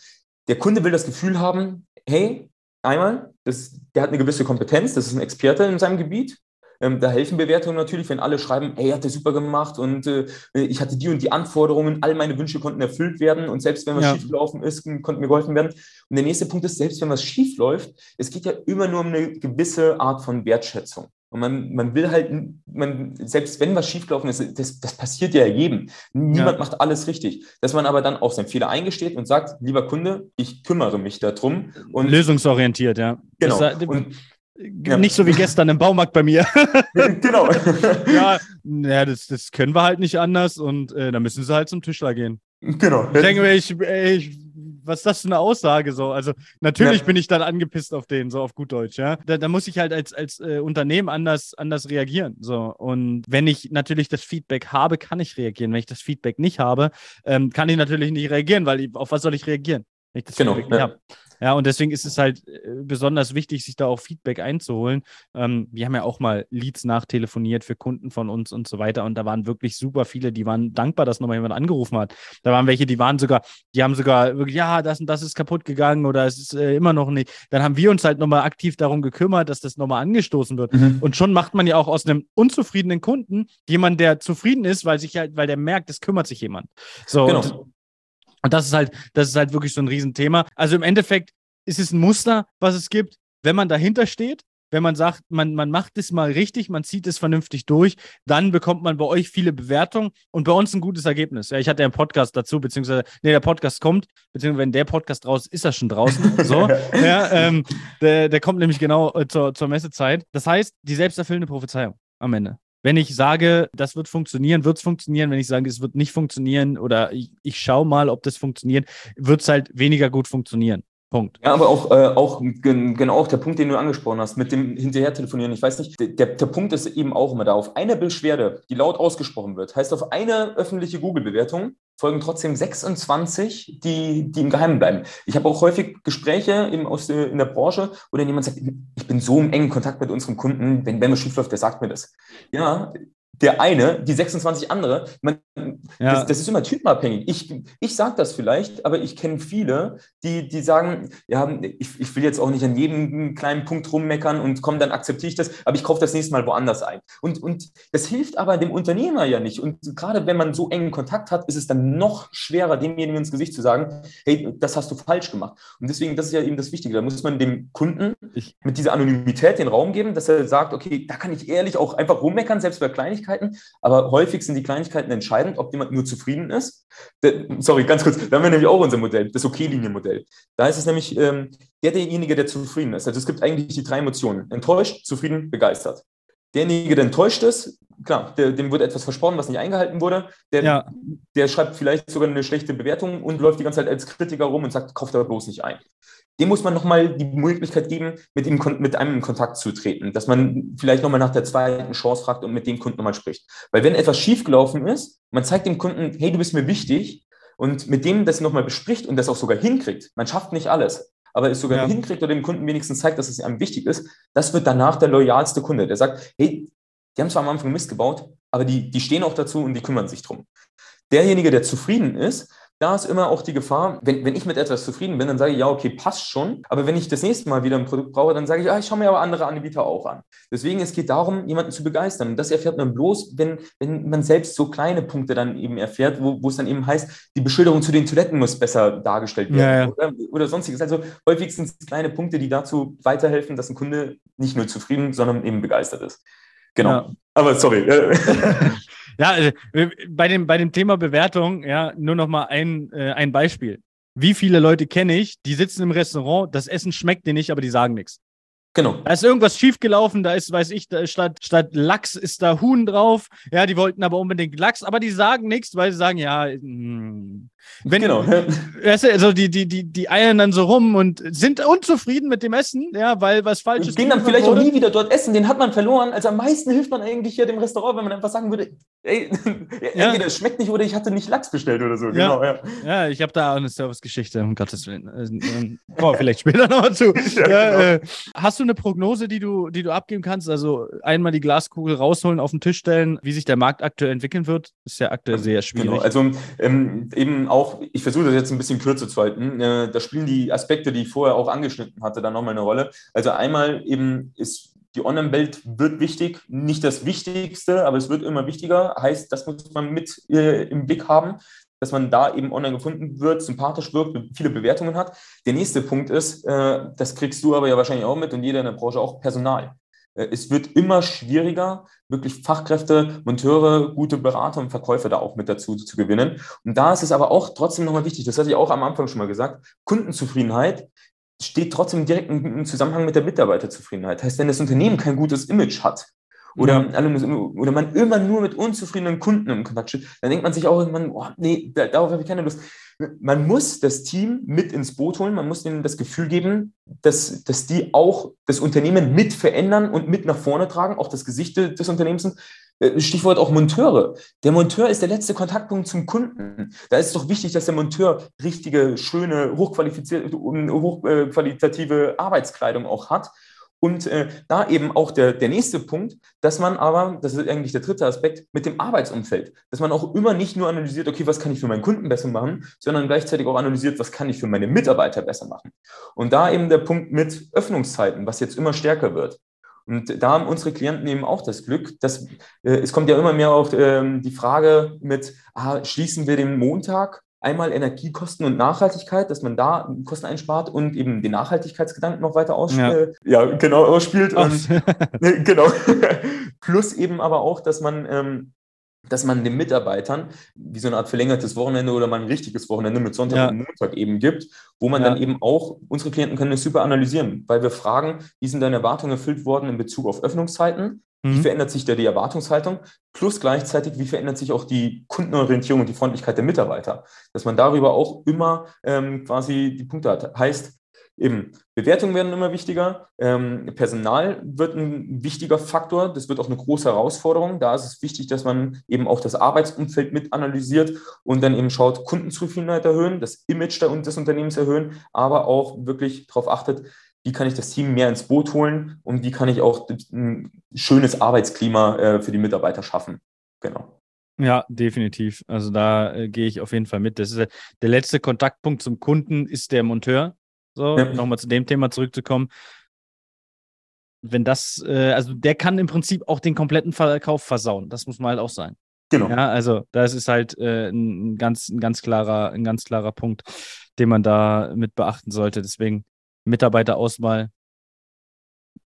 der Kunde will das Gefühl haben, hey, einmal, das, der hat eine gewisse Kompetenz, das ist ein Experte in seinem Gebiet. Ähm, da helfen Bewertungen natürlich, wenn alle schreiben, ey, hat der super gemacht und äh, ich hatte die und die Anforderungen, all meine Wünsche konnten erfüllt werden und selbst wenn was ja. schiefgelaufen ist, konnte mir geholfen werden. Und der nächste Punkt ist, selbst wenn was schief läuft, es geht ja immer nur um eine gewisse Art von Wertschätzung. Und man, man will halt, man, selbst wenn was schiefgelaufen ist, das, das passiert ja jedem. Niemand ja. macht alles richtig. Dass man aber dann auch seinen Fehler eingesteht und sagt, lieber Kunde, ich kümmere mich darum. Und Lösungsorientiert, ja. Genau. Das, und, ja. Nicht so wie gestern im Baumarkt bei mir. [LAUGHS] genau. [LAUGHS] ja, ja das, das können wir halt nicht anders und äh, da müssen sie halt zum Tischler gehen. Genau. Ich denke mir, ich, ich was ist das für eine Aussage so? Also natürlich ja. bin ich dann angepisst auf den, so auf gut Deutsch, ja. Da, da muss ich halt als, als äh, Unternehmen anders, anders reagieren. So. Und wenn ich natürlich das Feedback habe, kann ich reagieren. Wenn ich das Feedback nicht habe, ähm, kann ich natürlich nicht reagieren, weil ich, auf was soll ich reagieren? Wenn ich das genau. Feedback nicht ja. habe. Ja, und deswegen ist es halt äh, besonders wichtig, sich da auch Feedback einzuholen. Ähm, wir haben ja auch mal Leads nachtelefoniert für Kunden von uns und so weiter. Und da waren wirklich super viele, die waren dankbar, dass nochmal jemand angerufen hat. Da waren welche, die waren sogar, die haben sogar wirklich, ja, das und das ist kaputt gegangen oder es ist äh, immer noch nicht. Dann haben wir uns halt nochmal aktiv darum gekümmert, dass das nochmal angestoßen wird. Mhm. Und schon macht man ja auch aus einem unzufriedenen Kunden jemand, der zufrieden ist, weil sich halt, weil der merkt, es kümmert sich jemand. So, genau. Und, das ist halt, das ist halt wirklich so ein Riesenthema. Also im Endeffekt ist es ein Muster, was es gibt. Wenn man dahinter steht, wenn man sagt, man, man macht es mal richtig, man zieht es vernünftig durch, dann bekommt man bei euch viele Bewertungen und bei uns ein gutes Ergebnis. Ja, ich hatte ja einen Podcast dazu, beziehungsweise, nee, der Podcast kommt, beziehungsweise wenn der Podcast raus ist, ist er schon draußen. [LAUGHS] So, ja, ähm, der, der kommt nämlich genau äh, zur, zur Messezeit. Das heißt, die selbsterfüllende Prophezeiung am Ende. Wenn ich sage, das wird funktionieren, wird es funktionieren. Wenn ich sage, es wird nicht funktionieren oder ich, ich schaue mal, ob das funktioniert, wird es halt weniger gut funktionieren. Punkt. Ja, aber auch, äh, auch genau auch der Punkt, den du angesprochen hast, mit dem hinterher telefonieren. Ich weiß nicht, der, der Punkt ist eben auch immer da. Auf eine Beschwerde, die laut ausgesprochen wird, heißt auf eine öffentliche Google-Bewertung folgen trotzdem 26, die, die im Geheimen bleiben. Ich habe auch häufig Gespräche eben aus in der Branche, wo dann jemand sagt, ich bin so im engen Kontakt mit unserem Kunden, wenn, wenn was schief läuft, der sagt mir das. Ja, der eine, die 26 andere. Man, ja. das, das, ist immer typenabhängig. Ich, ich sage das vielleicht, aber ich kenne viele, die, die sagen, ja, ich, ich will jetzt auch nicht an jedem kleinen Punkt rummeckern und komm, dann akzeptiere ich das, aber ich kaufe das nächste Mal woanders ein. Und, und das hilft aber dem Unternehmer ja nicht. Und gerade wenn man so engen Kontakt hat, ist es dann noch schwerer, demjenigen ins Gesicht zu sagen, hey, das hast du falsch gemacht. Und deswegen, das ist ja eben das Wichtige. Da muss man dem Kunden mit dieser Anonymität den Raum geben, dass er sagt, okay, da kann ich ehrlich auch einfach rummeckern, selbst bei Kleinigkeiten Kleinigkeiten, aber häufig sind die Kleinigkeiten entscheidend, ob jemand nur zufrieden ist. Der, sorry, ganz kurz, da haben wir nämlich auch unser Modell, das Okay-Linienmodell. Da ist es nämlich ähm, der, derjenige, der zufrieden ist. Also es gibt eigentlich die drei Emotionen: enttäuscht, zufrieden, begeistert. Derjenige, der enttäuscht ist, klar, der, dem wurde etwas versprochen, was nicht eingehalten wurde. Der, ja. der schreibt vielleicht sogar eine schlechte Bewertung und läuft die ganze Zeit als Kritiker rum und sagt, kauft aber bloß nicht ein dem muss man nochmal die Möglichkeit geben, mit, ihm, mit einem in Kontakt zu treten, dass man vielleicht nochmal nach der zweiten Chance fragt und mit dem Kunden nochmal spricht. Weil wenn etwas schiefgelaufen ist, man zeigt dem Kunden, hey, du bist mir wichtig und mit dem das nochmal bespricht und das auch sogar hinkriegt, man schafft nicht alles, aber es sogar ja. hinkriegt oder dem Kunden wenigstens zeigt, dass es einem wichtig ist, das wird danach der loyalste Kunde, der sagt, hey, die haben zwar am Anfang Mist gebaut, aber die, die stehen auch dazu und die kümmern sich drum. Derjenige, der zufrieden ist, da ist immer auch die Gefahr, wenn, wenn ich mit etwas zufrieden bin, dann sage ich, ja, okay, passt schon. Aber wenn ich das nächste Mal wieder ein Produkt brauche, dann sage ich, ja, ich schaue mir aber andere Anbieter auch an. Deswegen, es geht darum, jemanden zu begeistern. Und das erfährt man bloß, wenn, wenn man selbst so kleine Punkte dann eben erfährt, wo, wo es dann eben heißt, die Beschilderung zu den Toiletten muss besser dargestellt werden ja, ja. Oder, oder sonstiges. Also häufig sind es kleine Punkte, die dazu weiterhelfen, dass ein Kunde nicht nur zufrieden, sondern eben begeistert ist. Genau. Ja. Aber sorry. [LAUGHS] Ja, also, bei dem, bei dem Thema Bewertung, ja, nur noch mal ein, äh, ein Beispiel. Wie viele Leute kenne ich, die sitzen im Restaurant, das Essen schmeckt denen nicht, aber die sagen nichts. Genau. Da ist irgendwas schiefgelaufen, da ist, weiß ich, da statt, statt Lachs ist da Huhn drauf. Ja, die wollten aber unbedingt Lachs, aber die sagen nichts, weil sie sagen, ja, mh, hm, wenn, genau. [LAUGHS] Weißt du, also die, die, die, die eiern dann so rum und sind unzufrieden mit dem Essen, ja, weil was falsch ist. Gehen dann vielleicht wurde. auch nie wieder dort essen, den hat man verloren. Also am meisten hilft man eigentlich hier dem Restaurant, wenn man einfach sagen würde, ey, [LAUGHS] ja. entweder es schmeckt nicht oder ich hatte nicht Lachs bestellt oder so. Ja, genau, ja. ja ich habe da auch eine Servicegeschichte, um Gottes Willen. Oh, vielleicht später [LAUGHS] nochmal zu. Ja, genau. äh, hast du eine Prognose, die du, die du abgeben kannst? Also einmal die Glaskugel rausholen, auf den Tisch stellen, wie sich der Markt aktuell entwickeln wird? Ist ja aktuell sehr schwierig. Genau, also ähm, eben auch, ich versuche das jetzt ein bisschen kürzer zu halten, äh, da spielen die Aspekte, die ich vorher auch angeschnitten hatte, dann nochmal eine Rolle. Also einmal eben ist die Online-Welt wird wichtig, nicht das Wichtigste, aber es wird immer wichtiger. Heißt, das muss man mit äh, im Blick haben, dass man da eben online gefunden wird, sympathisch wirkt, viele Bewertungen hat. Der nächste Punkt ist, äh, das kriegst du aber ja wahrscheinlich auch mit und jeder in der Branche auch, Personal. Äh, es wird immer schwieriger, wirklich Fachkräfte, Monteure, gute Berater und Verkäufer da auch mit dazu zu gewinnen. Und da ist es aber auch trotzdem nochmal wichtig, das hatte ich auch am Anfang schon mal gesagt, Kundenzufriedenheit steht trotzdem direkt im Zusammenhang mit der Mitarbeiterzufriedenheit. Heißt, wenn das Unternehmen kein gutes Image hat, oder, mhm. oder man immer nur mit unzufriedenen Kunden im Kontakt steht, dann denkt man sich auch irgendwann, oh, nee, darauf habe ich keine Lust. Man muss das Team mit ins Boot holen, man muss ihnen das Gefühl geben, dass, dass die auch das Unternehmen mit verändern und mit nach vorne tragen, auch das Gesicht des Unternehmens. Äh, Stichwort auch Monteure. Der Monteur ist der letzte Kontaktpunkt zum Kunden. Da ist es doch wichtig, dass der Monteur richtige, schöne, hochqualifizierte, hochqualitative Arbeitskleidung auch hat. Und äh, da eben auch der, der nächste Punkt, dass man aber, das ist eigentlich der dritte Aspekt, mit dem Arbeitsumfeld, dass man auch immer nicht nur analysiert, okay, was kann ich für meinen Kunden besser machen, sondern gleichzeitig auch analysiert, was kann ich für meine Mitarbeiter besser machen. Und da eben der Punkt mit Öffnungszeiten, was jetzt immer stärker wird. Und da haben unsere Klienten eben auch das Glück, dass äh, es kommt ja immer mehr auch ähm, die Frage mit, ah, schließen wir den Montag einmal Energiekosten und Nachhaltigkeit, dass man da Kosten einspart und eben den Nachhaltigkeitsgedanken noch weiter ausspielt. Ja. ja. genau, ausspielt. Und, [LAUGHS] genau. [LAUGHS] Plus eben aber auch, dass man ähm, dass man den Mitarbeitern wie so eine Art verlängertes Wochenende oder mal ein richtiges Wochenende mit Sonntag ja. und Montag eben gibt, wo man ja. dann eben auch, unsere Klienten können das super analysieren, weil wir fragen, wie sind deine Erwartungen erfüllt worden in Bezug auf Öffnungszeiten? Mhm. Wie verändert sich da die Erwartungshaltung? Plus gleichzeitig, wie verändert sich auch die Kundenorientierung und die Freundlichkeit der Mitarbeiter? Dass man darüber auch immer ähm, quasi die Punkte hat. Heißt, eben Bewertungen werden immer wichtiger, ähm, Personal wird ein wichtiger Faktor, das wird auch eine große Herausforderung. Da ist es wichtig, dass man eben auch das Arbeitsumfeld mit analysiert und dann eben schaut, Kundenzufriedenheit erhöhen, das Image des Unternehmens erhöhen, aber auch wirklich darauf achtet, wie kann ich das Team mehr ins Boot holen und wie kann ich auch ein schönes Arbeitsklima äh, für die Mitarbeiter schaffen. Genau. Ja, definitiv. Also da äh, gehe ich auf jeden Fall mit. Das ist äh, der letzte Kontaktpunkt zum Kunden ist der Monteur. So, ja. nochmal zu dem Thema zurückzukommen. Wenn das, äh, also der kann im Prinzip auch den kompletten Verkauf versauen. Das muss man halt auch sein. Genau. Ja, also das ist halt äh, ein, ganz, ein ganz klarer, ein ganz klarer Punkt, den man da mit beachten sollte. Deswegen Mitarbeiterauswahl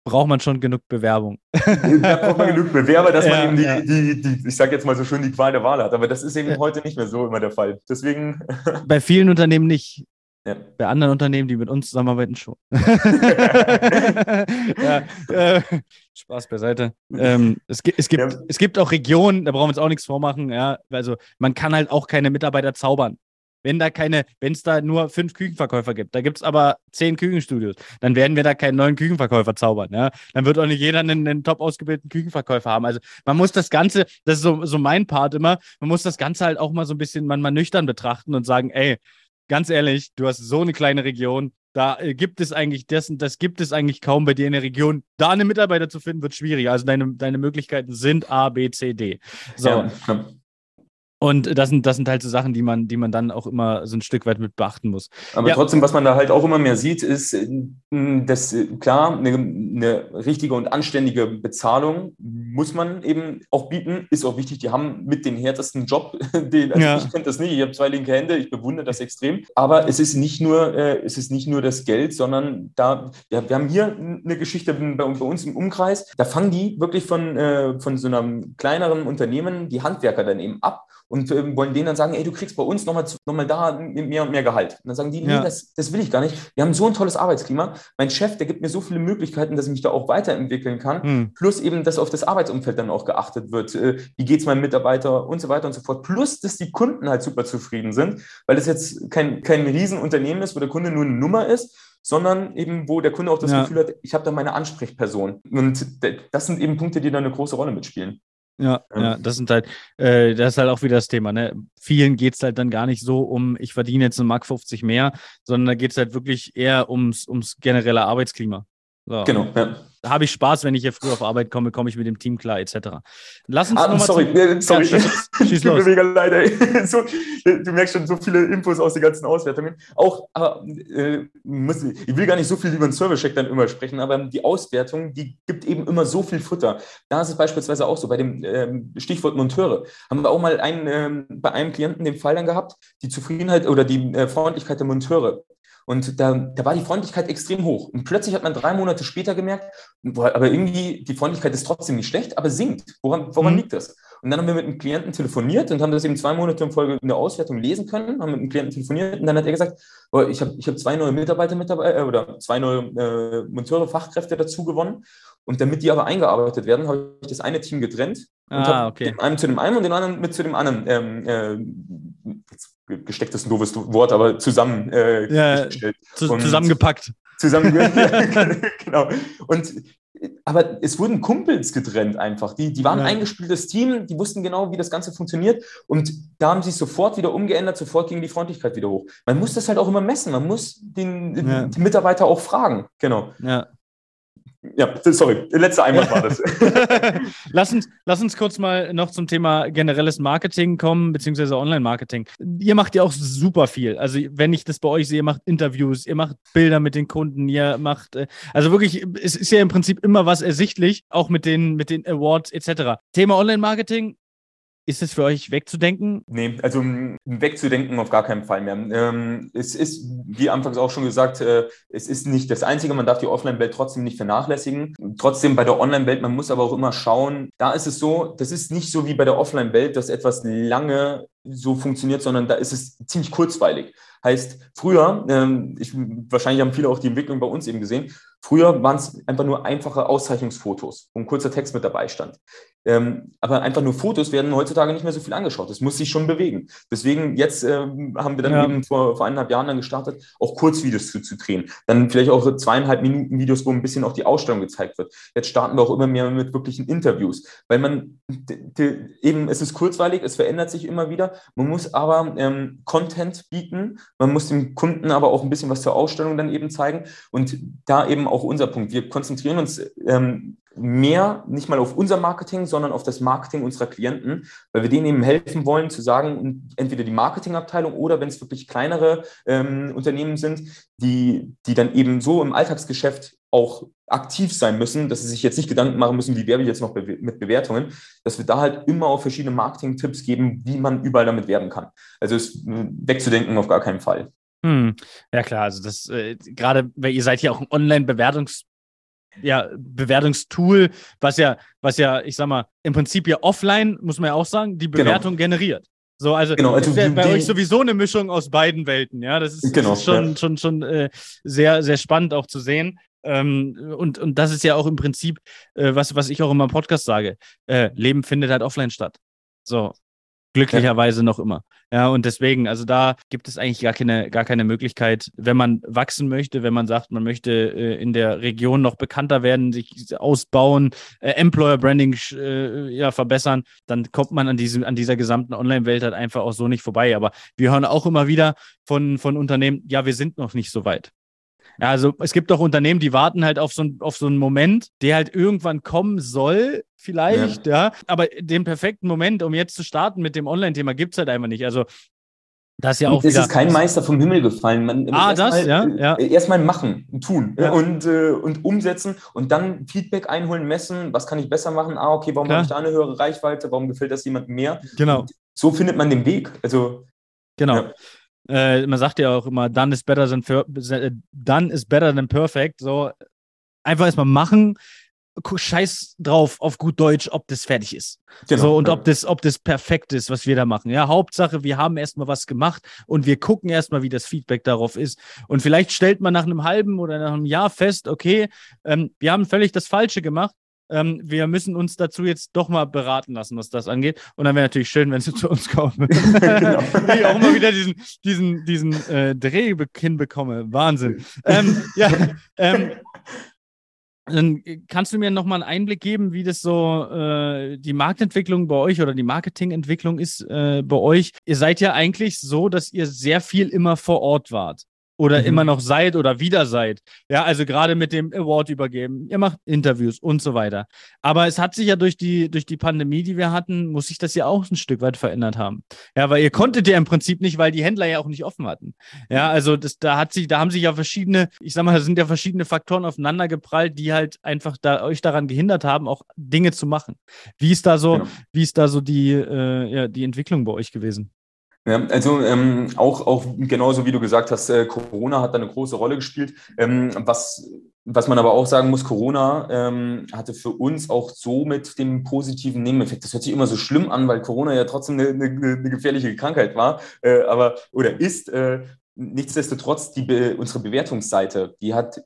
braucht man schon genug Bewerbung. [LAUGHS] Da braucht man genug Bewerber, dass ja, man eben die, ja. die, die, ich sage jetzt mal so schön, die Qual der Wahl hat. Aber das ist eben ja. heute nicht mehr so immer der Fall. Deswegen. [LAUGHS] Bei vielen Unternehmen nicht. Bei anderen Unternehmen, die mit uns zusammenarbeiten, schon. [LAUGHS] ja, äh, Spaß beiseite. Ähm, es, es, gibt, es gibt auch Regionen, da brauchen wir uns auch nichts vormachen. Ja, also man kann halt auch keine Mitarbeiter zaubern. Wenn da keine, wenn es da nur fünf Küchenverkäufer gibt, da gibt es aber zehn Küchenstudios, dann werden wir da keinen neuen Küchenverkäufer zaubern. Ja? Dann wird auch nicht jeder einen, einen top ausgebildeten Küchenverkäufer haben. Also man muss das Ganze, das ist so, so mein Part immer, man muss das Ganze halt auch mal so ein bisschen man mal nüchtern betrachten und sagen, ey, ganz ehrlich, du hast so eine kleine Region, da äh, gibt es eigentlich das und das gibt es eigentlich kaum bei dir in der Region. Da eine Mitarbeiter zu finden, wird schwierig. Also deine, deine Möglichkeiten sind A, B, C, D. So. Ja, und das sind, das sind halt so Sachen, die man, die man dann auch immer so ein Stück weit mit beachten muss. Aber ja. trotzdem, was man da halt auch immer mehr sieht, ist, dass klar, eine, eine, richtige und anständige Bezahlung muss man eben auch bieten. Ist auch wichtig, die haben mit den härtesten Job, [LAUGHS] den, also ja. ich könnte das nicht, ich habe zwei linke Hände, ich bewundere das extrem. Aber es ist nicht nur, äh, es ist nicht nur das Geld, sondern da, ja, wir haben hier eine Geschichte bei, bei uns im Umkreis, da fangen die wirklich von, äh, von so einem kleineren Unternehmen die Handwerker dann eben ab und äh, wollen denen dann sagen, ey, du kriegst bei uns nochmal noch mal da mehr und mehr Gehalt. Und dann sagen die, nee, ja. das, das will ich gar nicht. Wir haben so ein tolles Arbeitsklima. Mein Chef, der gibt mir so viele Möglichkeiten, dass ich mich da auch weiterentwickeln kann. Hm. Plus eben, dass auf das Arbeitsumfeld dann auch geachtet wird. Äh, wie geht es meinem Mitarbeiter und so weiter und so fort. Plus, dass die Kunden halt super zufrieden sind, weil es jetzt kein, kein Riesenunternehmen ist, wo der Kunde nur eine Nummer ist, sondern eben, wo der Kunde auch das ja. Gefühl hat, ich habe da meine Ansprechperson. Und das sind eben Punkte, die da eine große Rolle mitspielen. Ja, ja, das sind halt, äh, das ist halt auch wieder das Thema. Ne? Vielen geht es halt dann gar nicht so um, ich verdiene jetzt einen Mark 50 mehr, sondern da geht es halt wirklich eher ums, ums generelle Arbeitsklima. So. Genau, ja habe ich Spaß, wenn ich hier früh auf Arbeit komme, komme ich mit dem Team klar, etc. Lass uns ah, nochmal. Sorry, zum... sorry. Ja, schieß, [LAUGHS] schieß los. mega leid, ey. [LAUGHS] So, du merkst schon so viele Infos aus den ganzen Auswertungen. Auch, aber, äh, muss, ich will gar nicht so viel über den Service-Check dann immer sprechen, aber die Auswertung, die gibt eben immer so viel Futter. Da ist es beispielsweise auch so, bei dem ähm, Stichwort Monteure, haben wir auch mal einen, ähm, bei einem Klienten den Fall dann gehabt, die Zufriedenheit oder die äh, Freundlichkeit der Monteure. Und da, da war die Freundlichkeit extrem hoch. Und plötzlich hat man drei Monate später gemerkt, aber irgendwie die Freundlichkeit ist trotzdem nicht schlecht, aber sinkt. Woran, woran mhm. liegt das? Und dann haben wir mit einem Klienten telefoniert und haben das eben zwei Monate in Folge in der Auswertung lesen können, haben mit einem Klienten telefoniert und dann hat er gesagt, oh, ich habe ich hab zwei neue Mitarbeiter mit dabei äh, oder zwei neue äh, Monteure, Fachkräfte dazu gewonnen. Und damit die aber eingearbeitet werden, habe ich das eine Team getrennt und ah, okay. den einen zu dem einen und den anderen mit zu dem anderen ähm, äh, gesteckt ist ein doofes Wort, aber zusammen äh, ja, zu, zusammengepackt. Zusammen, [LAUGHS] [LAUGHS] genau. Und aber es wurden Kumpels getrennt einfach. Die, die waren ja. ein eingespieltes Team, die wussten genau, wie das Ganze funktioniert. Und da haben sie sofort wieder umgeändert, sofort ging die Freundlichkeit wieder hoch. Man muss das halt auch immer messen. Man muss den, ja. den Mitarbeiter auch fragen. Genau. Ja. Ja, sorry, letzter Einwand war das. [LAUGHS] lass, uns, lass uns kurz mal noch zum Thema generelles Marketing kommen, beziehungsweise Online-Marketing. Ihr macht ja auch super viel. Also, wenn ich das bei euch sehe, ihr macht Interviews, ihr macht Bilder mit den Kunden, ihr macht, äh, also wirklich, es ist ja im Prinzip immer was ersichtlich, auch mit den, mit den Awards etc. Thema Online-Marketing, ist es für euch wegzudenken? Nee, also wegzudenken auf gar keinen Fall mehr. Ähm, es ist, wie anfangs auch schon gesagt, äh, es ist nicht das Einzige, man darf die Offline-Welt trotzdem nicht vernachlässigen. Trotzdem bei der Online-Welt, man muss aber auch immer schauen, da ist es so, das ist nicht so wie bei der Offline-Welt, dass etwas lange so funktioniert, sondern da ist es ziemlich kurzweilig. Heißt, früher, ähm, ich, wahrscheinlich haben viele auch die Entwicklung bei uns eben gesehen, früher waren es einfach nur einfache Auszeichnungsfotos, wo ein kurzer Text mit dabei stand. Ähm, aber einfach nur Fotos werden heutzutage nicht mehr so viel angeschaut. Das muss sich schon bewegen. Deswegen jetzt ähm, haben wir dann ja. eben vor, vor eineinhalb Jahren dann gestartet, auch Kurzvideos zu, zu drehen. Dann vielleicht auch zweieinhalb Minuten Videos, wo ein bisschen auch die Ausstellung gezeigt wird. Jetzt starten wir auch immer mehr mit wirklichen Interviews, weil man eben, es ist kurzweilig, es verändert sich immer wieder. Man muss aber ähm, Content bieten, man muss dem Kunden aber auch ein bisschen was zur Ausstellung dann eben zeigen. Und da eben auch unser Punkt. Wir konzentrieren uns ähm, mehr nicht mal auf unser Marketing, sondern auf das Marketing unserer Klienten, weil wir denen eben helfen wollen zu sagen, entweder die Marketingabteilung oder wenn es wirklich kleinere ähm, Unternehmen sind, die, die dann eben so im Alltagsgeschäft auch aktiv sein müssen, dass sie sich jetzt nicht Gedanken machen müssen, wie werbe ich jetzt noch mit Bewertungen, dass wir da halt immer auch verschiedene Marketing-Tipps geben, wie man überall damit werben kann. Also ist äh, wegzudenken auf gar keinen Fall. Hm. Ja klar, also das äh, gerade, weil ihr seid ja auch ein Online-Bewertungs- ja, Bewertungstool, was ja, was ja, ich sag mal, im Prinzip ja offline, muss man ja auch sagen, die genau. Bewertung genau. generiert. So, also, genau, also ist bei euch sowieso eine Mischung aus beiden Welten, ja. Das ist, genau, das ist schon, ja. schon, schon äh, sehr, sehr spannend auch zu sehen. Ähm, und, und das ist ja auch im Prinzip, äh, was, was ich auch immer im Podcast sage. Äh, Leben findet halt offline statt. So, Glücklicherweise ja. noch immer. Ja, und deswegen, also da gibt es eigentlich gar keine, gar keine Möglichkeit, wenn man wachsen möchte, wenn man sagt, man möchte äh, in der Region noch bekannter werden, sich ausbauen, äh, Employer Branding äh, ja, verbessern, dann kommt man an, diesem, an dieser gesamten Online-Welt halt einfach auch so nicht vorbei. Aber wir hören auch immer wieder von, von Unternehmen, ja, wir sind noch nicht so weit. Ja, also es gibt doch Unternehmen, die warten halt auf so, ein, auf so einen Moment, der halt irgendwann kommen soll, vielleicht, ja. ja. Aber den perfekten Moment, um jetzt zu starten mit dem Online-Thema, gibt es halt einfach nicht. Also das ist ja auch. Es ist kein Meister vom Himmel gefallen. Man ah, das, mal, ja, ja. Äh, erstmal machen, tun ja. und, äh, und umsetzen und dann Feedback einholen, messen. Was kann ich besser machen? Ah, okay, warum habe ich da eine höhere Reichweite? Warum gefällt das jemandem mehr? Genau. Und so findet man den Weg. Also. Genau. Äh, man sagt ja auch immer, done is better than, done is better than perfect. So einfach erstmal machen, scheiß drauf auf gut Deutsch, ob das fertig ist. Genau. So, und ob das, ob das perfekt ist, was wir da machen. Ja, Hauptsache, wir haben erstmal was gemacht und wir gucken erstmal, wie das Feedback darauf ist. Und vielleicht stellt man nach einem halben oder nach einem Jahr fest, okay, ähm, wir haben völlig das Falsche gemacht. Ähm, wir müssen uns dazu jetzt doch mal beraten lassen, was das angeht. Und dann wäre natürlich schön, wenn sie zu uns kommen. [LAUGHS] genau. ich auch immer wieder diesen, diesen, diesen äh, Dreh hinbekomme. Wahnsinn. ähm, ja, ähm, dann kannst du mir noch mal einen Einblick geben, wie das so äh, die Marktentwicklung bei euch oder die Marketingentwicklung ist äh, bei euch. Ihr seid ja eigentlich so, dass ihr sehr viel immer vor Ort wart oder mhm. immer noch seid oder wieder seid. Ja, also gerade mit dem Award übergeben. Ihr macht Interviews und so weiter. Aber es hat sich ja durch die, durch die Pandemie, die wir hatten, muss sich das ja auch ein Stück weit verändert haben. Ja, weil ihr konntet ja im Prinzip nicht, weil die Händler ja auch nicht offen hatten. Ja, also das, da hat sich, da haben sich ja verschiedene, ich sag mal, da sind ja verschiedene Faktoren aufeinander geprallt, die halt einfach da euch daran gehindert haben, auch Dinge zu machen. Wie ist da so, genau. wie ist da so die, äh, ja, die Entwicklung bei euch gewesen? Ja, also ähm, auch, auch genauso wie du gesagt hast, äh, Corona hat da eine große Rolle gespielt. Ähm, was, was man aber auch sagen muss, Corona ähm, hatte für uns auch so mit dem positiven Nebeneffekt. Das hört sich immer so schlimm an, weil Corona ja trotzdem eine, eine, eine gefährliche Krankheit war, äh, aber oder ist. Äh, nichtsdestotrotz, die Be unsere Bewertungsseite, die hat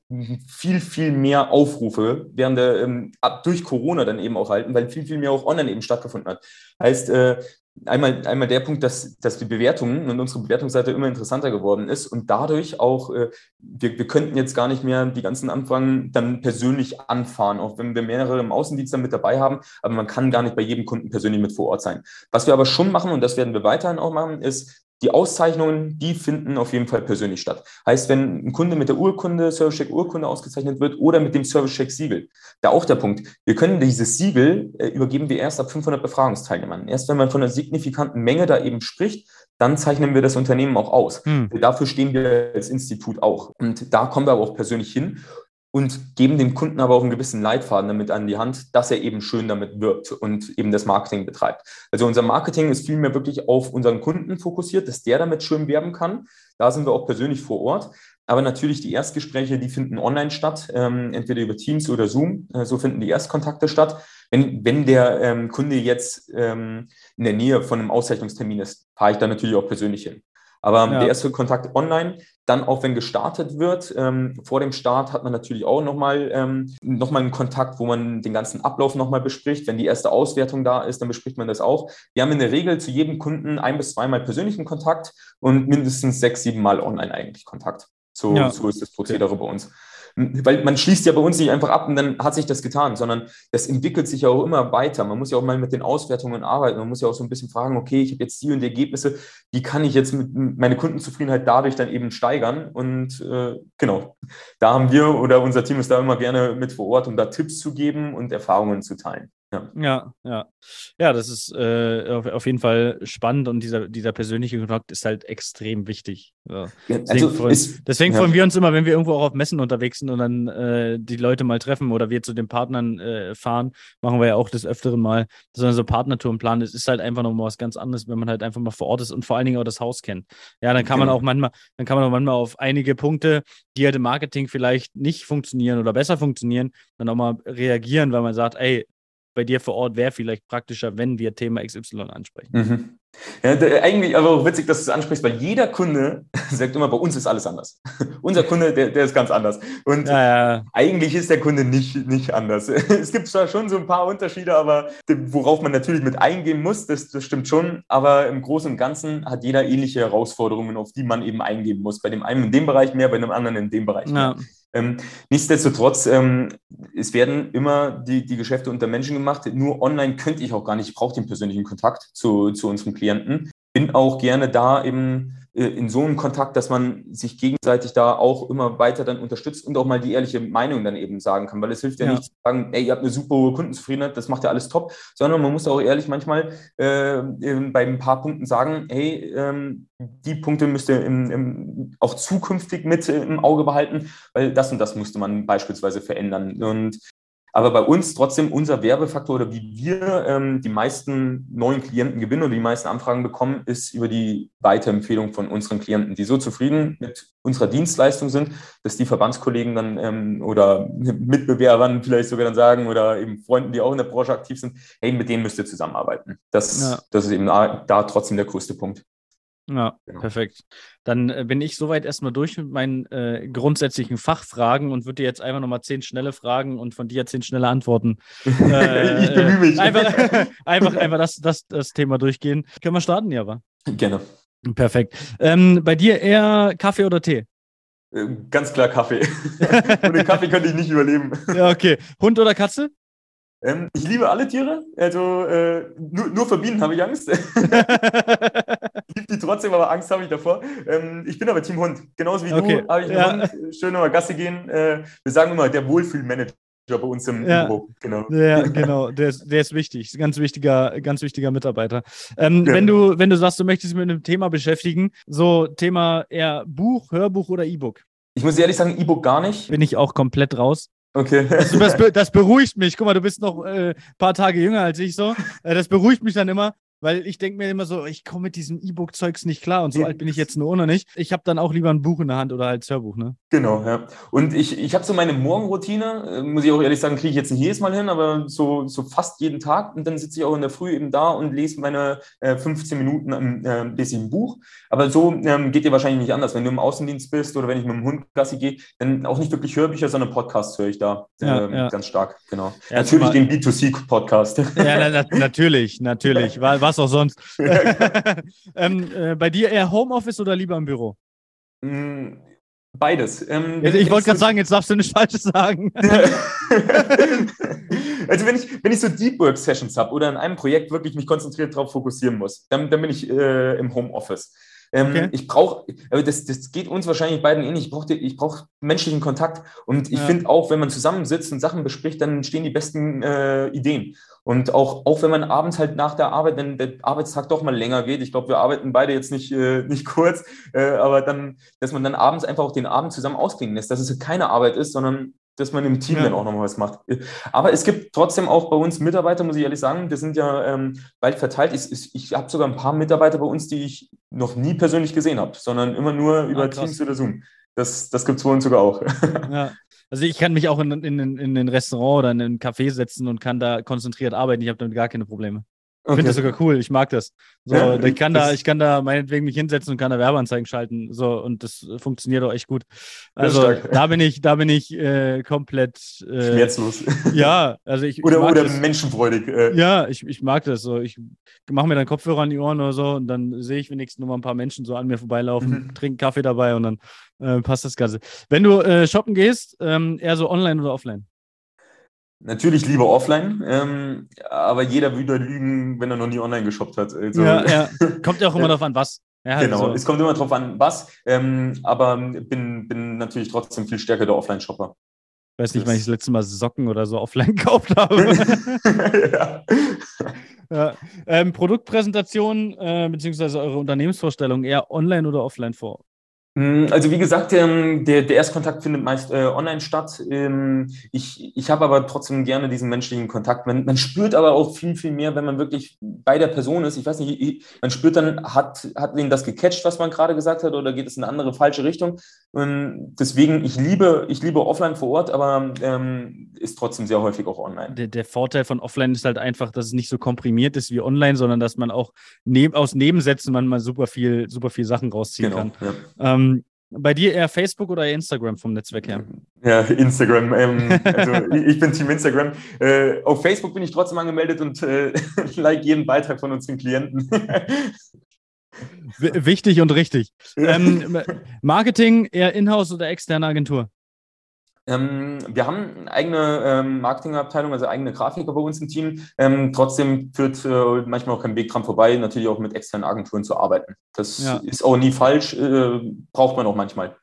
viel, viel mehr Aufrufe während der, ähm, durch Corona dann eben auch halten, weil viel, viel mehr auch online eben stattgefunden hat. Heißt, äh, einmal, einmal der Punkt, dass, dass die Bewertungen und unsere Bewertungsseite immer interessanter geworden ist und dadurch auch, äh, wir, wir könnten jetzt gar nicht mehr die ganzen Anfragen dann persönlich anfahren, auch wenn wir mehrere im Außendienst dann mit dabei haben, aber man kann gar nicht bei jedem Kunden persönlich mit vor Ort sein. Was wir aber schon machen, und das werden wir weiterhin auch machen, ist, die Auszeichnungen, die finden auf jeden Fall persönlich statt. Heißt, wenn ein Kunde mit der Urkunde, Service-Check Urkunde ausgezeichnet wird oder mit dem Service-Check Siegel, da auch der Punkt. Wir können dieses Siegel äh, übergeben wir erst ab 500 Befragungsteilnehmern. Erst wenn man von einer signifikanten Menge da eben spricht, dann zeichnen wir das Unternehmen auch aus. Hm. Dafür stehen wir als Institut auch. Und da kommen wir aber auch persönlich hin und geben dem Kunden aber auch einen gewissen Leitfaden damit an die Hand, dass er eben schön damit wirbt und eben das Marketing betreibt. Also unser Marketing ist vielmehr wirklich auf unseren Kunden fokussiert, dass der damit schön werben kann. Da sind wir auch persönlich vor Ort. Aber natürlich die Erstgespräche, die finden online statt, ähm, entweder über Teams oder Zoom. Äh, so finden die Erstkontakte statt. Wenn, wenn der ähm, Kunde jetzt ähm, in der Nähe von einem Auszeichnungstermin ist, fahre ich da natürlich auch persönlich hin. Aber ja. der erste Kontakt online, dann auch wenn gestartet wird, ähm, vor dem Start hat man natürlich auch nochmal ähm, noch einen Kontakt, wo man den ganzen Ablauf nochmal bespricht. Wenn die erste Auswertung da ist, dann bespricht man das auch. Wir haben in der Regel zu jedem Kunden ein bis zweimal persönlichen Kontakt und mindestens sechs, sieben Mal online eigentlich Kontakt. So, ja. so ist das Prozedere bei uns weil man schließt ja bei uns nicht einfach ab und dann hat sich das getan, sondern das entwickelt sich ja auch immer weiter. Man muss ja auch mal mit den Auswertungen arbeiten. Man muss ja auch so ein bisschen fragen, okay, ich habe jetzt die und die Ergebnisse, wie kann ich jetzt meine Kundenzufriedenheit dadurch dann eben steigern? Und äh, genau, da haben wir oder unser Team ist da immer gerne mit vor Ort, um da Tipps zu geben und Erfahrungen zu teilen. Ja, ja, ja. Ja, das ist äh, auf, auf, jeden Fall spannend und dieser, dieser persönliche Kontakt ist halt extrem wichtig. Ja. Deswegen, also freuen, ist, deswegen ja. freuen wir uns immer, wenn wir irgendwo auch auf Messen unterwegs sind und dann äh, die Leute mal treffen oder wir zu den Partnern äh, fahren, machen wir ja auch des Öfteren mal, dass man so Partnertouren planen. Es ist halt einfach nochmal was ganz anderes, wenn man halt einfach mal vor Ort ist und vor allen Dingen auch das Haus kennt. Ja, dann kann man genau. auch manchmal, dann kann man auch manchmal auf einige Punkte, die halt im Marketing vielleicht nicht funktionieren oder besser funktionieren, dann auch mal reagieren, weil man sagt, ey, bei dir vor Ort wäre vielleicht praktischer, wenn wir Thema XY ansprechen. Mhm. Ja, der, eigentlich aber auch witzig, dass du es ansprichst, weil jeder Kunde [LAUGHS] sagt immer, bei uns ist alles anders. [LAUGHS] Unser Kunde, der, der ist ganz anders. Und ja, ja. eigentlich ist der Kunde nicht, nicht anders. [LAUGHS] Es gibt zwar schon so ein paar Unterschiede, aber worauf man natürlich mit eingehen muss, das, das stimmt schon. Aber im Großen und Ganzen hat jeder ähnliche Herausforderungen, auf die man eben eingehen muss. Bei dem einen in dem Bereich mehr, bei dem anderen in dem Bereich mehr. Ähm, nichtsdestotrotz, ähm, es werden immer die, die Geschäfte unter Menschen gemacht. Nur online könnte ich auch gar nicht. Ich brauche den persönlichen Kontakt zu, zu unserem Klienten. Bin auch gerne da eben in so einem Kontakt, dass man sich gegenseitig da auch immer weiter dann unterstützt und auch mal die ehrliche Meinung dann eben sagen kann, weil es hilft ja, ja. nicht zu sagen, ey, ihr habt eine super hohe Kundenzufriedenheit, das macht ja alles top, sondern man muss auch ehrlich manchmal äh, bei ein paar Punkten sagen, hey, ähm, die Punkte müsst ihr im, im, auch zukünftig mit im Auge behalten, weil das und das musste man beispielsweise verändern. Und aber bei uns trotzdem unser Werbefaktor oder wie wir ähm, die meisten neuen Klienten gewinnen oder die meisten Anfragen bekommen, ist über die Weiterempfehlung von unseren Klienten, die so zufrieden mit unserer Dienstleistung sind, dass die Verbandskollegen dann ähm, oder [LAUGHS] Mitbewerbern vielleicht sogar dann sagen oder eben Freunden, die auch in der Branche aktiv sind, hey, mit denen müsst ihr zusammenarbeiten. Das, ja. das ist eben da, da trotzdem der größte Punkt. Ja, genau. perfekt. Dann äh, bin ich soweit erstmal durch mit meinen äh, grundsätzlichen Fachfragen und würde dir jetzt einfach nochmal zehn schnelle Fragen und von dir zehn schnelle Antworten. [LAUGHS] Äh, ich bemühe mich. Einfach, [LAUGHS] einfach, einfach das, das, das Thema durchgehen. Können wir starten, Java? Gerne. Perfekt. Ähm, bei dir eher Kaffee oder Tee? Äh, ganz klar Kaffee. [LAUGHS] Ohne Kaffee könnte ich nicht überleben. Ja, okay. Hund oder Katze? Ähm, ich liebe alle Tiere, also äh, nur, nur vor Bienen habe ich Angst. Ich liebe die trotzdem, aber Angst habe ich davor. Ähm, ich bin aber Team Hund. Genauso wie okay. du habe ich ja. Hund. Schön nochmal Gassi gehen. Äh, wir sagen immer, der Wohlfühlmanager bei uns im ja. Büro. Genau. Ja, [LAUGHS] genau. Der ist, der ist wichtig. Ganz wichtiger, ganz wichtiger Mitarbeiter. Ähm, ja. wenn, du, wenn du sagst, du möchtest dich mit einem Thema beschäftigen, so Thema eher Buch, Hörbuch oder E-Book? Ich muss ehrlich sagen, E-Book gar nicht. Bin ich auch komplett raus. Okay. Das, das, [LAUGHS] das, beruhigt mich. Guck mal, du bist noch ein äh, paar Tage jünger als ich so. Äh, das beruhigt mich dann immer, weil ich denke mir immer so, ich komme mit diesem E-Book-Zeugs nicht klar und so alt bin ich jetzt nur noch nicht. Ich habe dann auch lieber ein Buch in der Hand oder halt Hörbuch, ne? Genau, ja. Und ich, ich habe so meine Morgenroutine, äh, muss ich auch ehrlich sagen, kriege ich jetzt nicht jedes Mal hin, aber so, so fast jeden Tag. Und dann sitze ich auch in der Früh eben da und lese meine äh, 15 Minuten, ähm, äh, lese ich ein Buch. Aber so ähm, geht dir wahrscheinlich nicht anders. Wenn du im Außendienst bist oder wenn ich mit dem Hund Gassi gehe, dann auch nicht wirklich Hörbücher, sondern Podcasts höre ich da ja, äh, ja. ganz stark. Genau. Ja, natürlich den B2C-Podcast. Ja, na, na, natürlich, natürlich. Was was auch sonst. [LAUGHS] [LAUGHS] ähm, äh, bei dir eher Homeoffice oder lieber im Büro? Mm, beides. Ähm, ich, ich wollte gerade sagen, jetzt darfst du nichts Falsches sagen. [LAUGHS] also wenn ich, wenn ich so Deep Work Sessions habe oder in einem Projekt wirklich mich konzentriert darauf fokussieren muss, dann, dann bin ich äh, im Homeoffice. Ähm, okay. Ich brauche, das, das geht uns wahrscheinlich beiden ähnlich. Ich brauche ich brauch menschlichen Kontakt. Und ich ja. finde auch, wenn man zusammensitzt und Sachen bespricht, dann entstehen die besten äh, Ideen. Und auch, auch wenn man abends halt nach der Arbeit, wenn der Arbeitstag doch mal länger geht, ich glaube, wir arbeiten beide jetzt nicht, äh, nicht [LAUGHS] kurz, äh, aber dann, dass man dann abends einfach auch den Abend zusammen ausklingen lässt, dass es keine Arbeit ist, sondern dass man im Team ja. dann auch nochmal was macht. Aber es gibt trotzdem auch bei uns Mitarbeiter, muss ich ehrlich sagen, die sind ja ähm, weit verteilt. Ich, ich, ich habe sogar ein paar Mitarbeiter bei uns, die ich noch nie persönlich gesehen habe, sondern immer nur über ah, Teams oder Zoom. Das, das gibt es bei uns sogar auch. [LAUGHS] Ja. Also ich kann mich auch in, in, in ein Restaurant oder in ein Café setzen und kann da konzentriert arbeiten. Ich habe damit gar keine Probleme. Ich okay. finde das sogar cool. Ich mag das. So, ja, ich kann da, ich kann da meinetwegen mich hinsetzen und kann da Werbeanzeigen schalten. So, und das funktioniert auch echt gut. Also da bin ich, da bin ich äh, komplett äh, schmerzlos. [LAUGHS] Ja, also ich. oder ich oder das. menschenfreudig. Äh. Ja, ich, ich mag das so. Ich mache mir dann Kopfhörer an die Ohren oder so und dann sehe ich wenigstens nur mal ein paar Menschen so an mir vorbeilaufen, mhm. trinken Kaffee dabei und dann äh, passt das Ganze. Wenn du äh, shoppen gehst, ähm, eher so online oder offline? Natürlich lieber offline, ähm, aber jeder würde lügen, wenn er noch nie online geshoppt hat. Also, ja, ja. Kommt ja auch immer [LAUGHS] darauf an, was. Ja, genau, also. es kommt immer darauf an, was, ähm, aber bin, bin natürlich trotzdem viel stärker der Offline-Shopper. Ich weiß nicht, wann ich das letzte Mal Socken oder so offline [LAUGHS] gekauft habe. [LAUGHS] ja. ja. Ähm, Produktpräsentation äh, beziehungsweise eure Unternehmensvorstellung eher online oder offline vor? Hm, also wie gesagt, ähm, der, der Erstkontakt findet meist äh, online statt. Ähm, ich ich habe aber trotzdem gerne diesen menschlichen Kontakt. Man, man spürt aber auch viel, viel mehr, wenn man wirklich bei der Person ist. Ich weiß nicht, man spürt dann, hat, hat ihn das gecatcht, was man gerade gesagt hat, oder geht es in eine andere falsche Richtung? Und ähm, deswegen, ich liebe, ich liebe offline vor Ort, aber ähm, ist trotzdem sehr häufig auch online. Der, der, Vorteil von offline ist halt einfach, dass es nicht so komprimiert ist wie online, sondern dass man auch neb aus Nebensätzen man mal super viel, super viel Sachen rausziehen genau, kann. Ja. Ähm, bei dir eher Facebook oder Instagram vom Netzwerk her? Ja, Instagram. Ähm, also [LAUGHS] ich bin Team Instagram. Äh, auf Facebook bin ich trotzdem angemeldet und äh, [LAUGHS] like jeden Beitrag von unseren Klienten. Wichtig und richtig. Ähm, Marketing eher Inhouse oder externe Agentur? Ähm, wir haben eine eigene ähm, Marketingabteilung, also eigene Grafiker bei uns im Team. Ähm, trotzdem führt äh, manchmal auch kein Weg dran vorbei, natürlich auch mit externen Agenturen zu arbeiten. Das ja. ist auch nie falsch, äh, braucht man auch manchmal.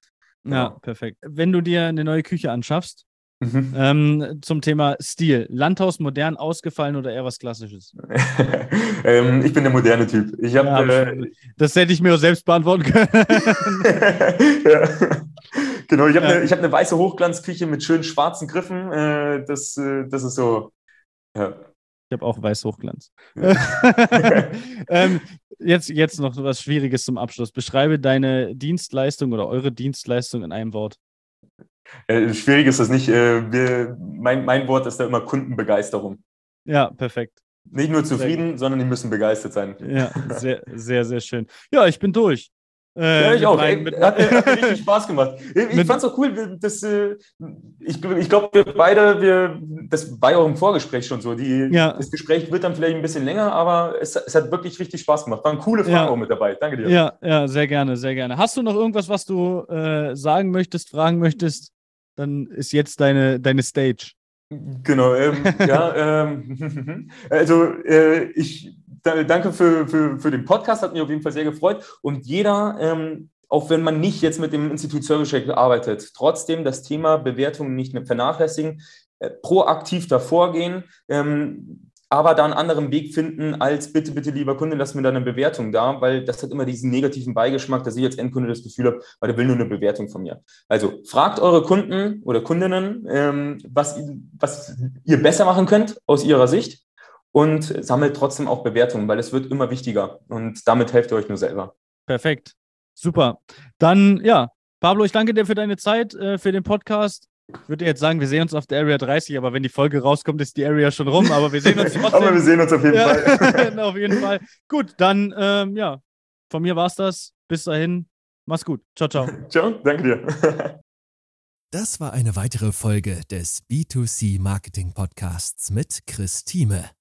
Genau. Ja, perfekt. Wenn du dir eine neue Küche anschaffst, Mhm. Ähm, zum Thema Stil. Landhaus modern ausgefallen oder eher was Klassisches? [LAUGHS] ähm, ich bin der moderne Typ. Hab, ja, äh, das hätte ich mir auch selbst beantworten können. [LAUGHS] ja. Genau, ich habe eine hab ne weiße Hochglanzküche mit schönen schwarzen Griffen. Äh, das, äh, das ist so. Ja. Ich habe auch weiß Hochglanz. [LAUGHS] ähm, jetzt, jetzt noch was Schwieriges zum Abschluss. Beschreibe deine Dienstleistung oder eure Dienstleistung in einem Wort. Äh, schwierig ist das nicht. Äh, wir, mein, mein Wort ist da immer Kundenbegeisterung. Ja, perfekt. Nicht nur zufrieden, sondern die müssen begeistert sein. Ja, sehr, sehr, sehr schön. Ja, ich bin durch. Äh, ja, ich auch. Ey, hat, [LAUGHS] hat, richtig Spaß gemacht. Ich fand es auch cool, dass, äh, ich, ich glaube, wir beide, wir, das war ja auch im Vorgespräch schon so. Die, ja. Das Gespräch wird dann vielleicht ein bisschen länger, aber es, es hat wirklich richtig Spaß gemacht. Waren coole Fragen ja. auch mit dabei. Danke dir. Ja, ja, sehr gerne, sehr gerne. Hast du noch irgendwas, was du äh, sagen möchtest, fragen möchtest? Dann ist jetzt deine, deine Stage. Genau, ähm, ja, [LAUGHS] ähm, [LAUGHS] also äh, ich danke für, für, für den Podcast, hat mich auf jeden Fall sehr gefreut. Und jeder, ähm, auch wenn man nicht jetzt mit dem Institut Service Check arbeitet, trotzdem das Thema Bewertungen nicht mehr vernachlässigen, äh, proaktiv davor gehen, ähm, aber da einen anderen Weg finden als bitte, bitte, lieber Kunde, lass mir da eine Bewertung da, weil das hat immer diesen negativen Beigeschmack, dass ich als Endkunde das Gefühl habe, weil der will nur eine Bewertung von mir. Also fragt eure Kunden oder Kundinnen, ähm, was, was ihr besser machen könnt aus ihrer Sicht und sammelt trotzdem auch Bewertungen, weil es wird immer wichtiger und damit helft ihr euch nur selber. Perfekt. Super. Dann, ja, Pablo, ich danke dir für deine Zeit, äh, für den Podcast. Ich würde jetzt sagen, wir sehen uns auf der Area 30, aber wenn die Folge rauskommt, ist die Area schon rum. Aber wir sehen uns [LAUGHS] trotzdem. aber wir sehen uns auf jeden ja, Fall. [LAUGHS] auf jeden Fall. Gut, dann, ähm, ja, von mir war es das. Bis dahin, mach's gut. Ciao, ciao. [LAUGHS] ciao, danke dir. das war eine weitere Folge des B2C Marketing Podcasts mit Chris Thieme.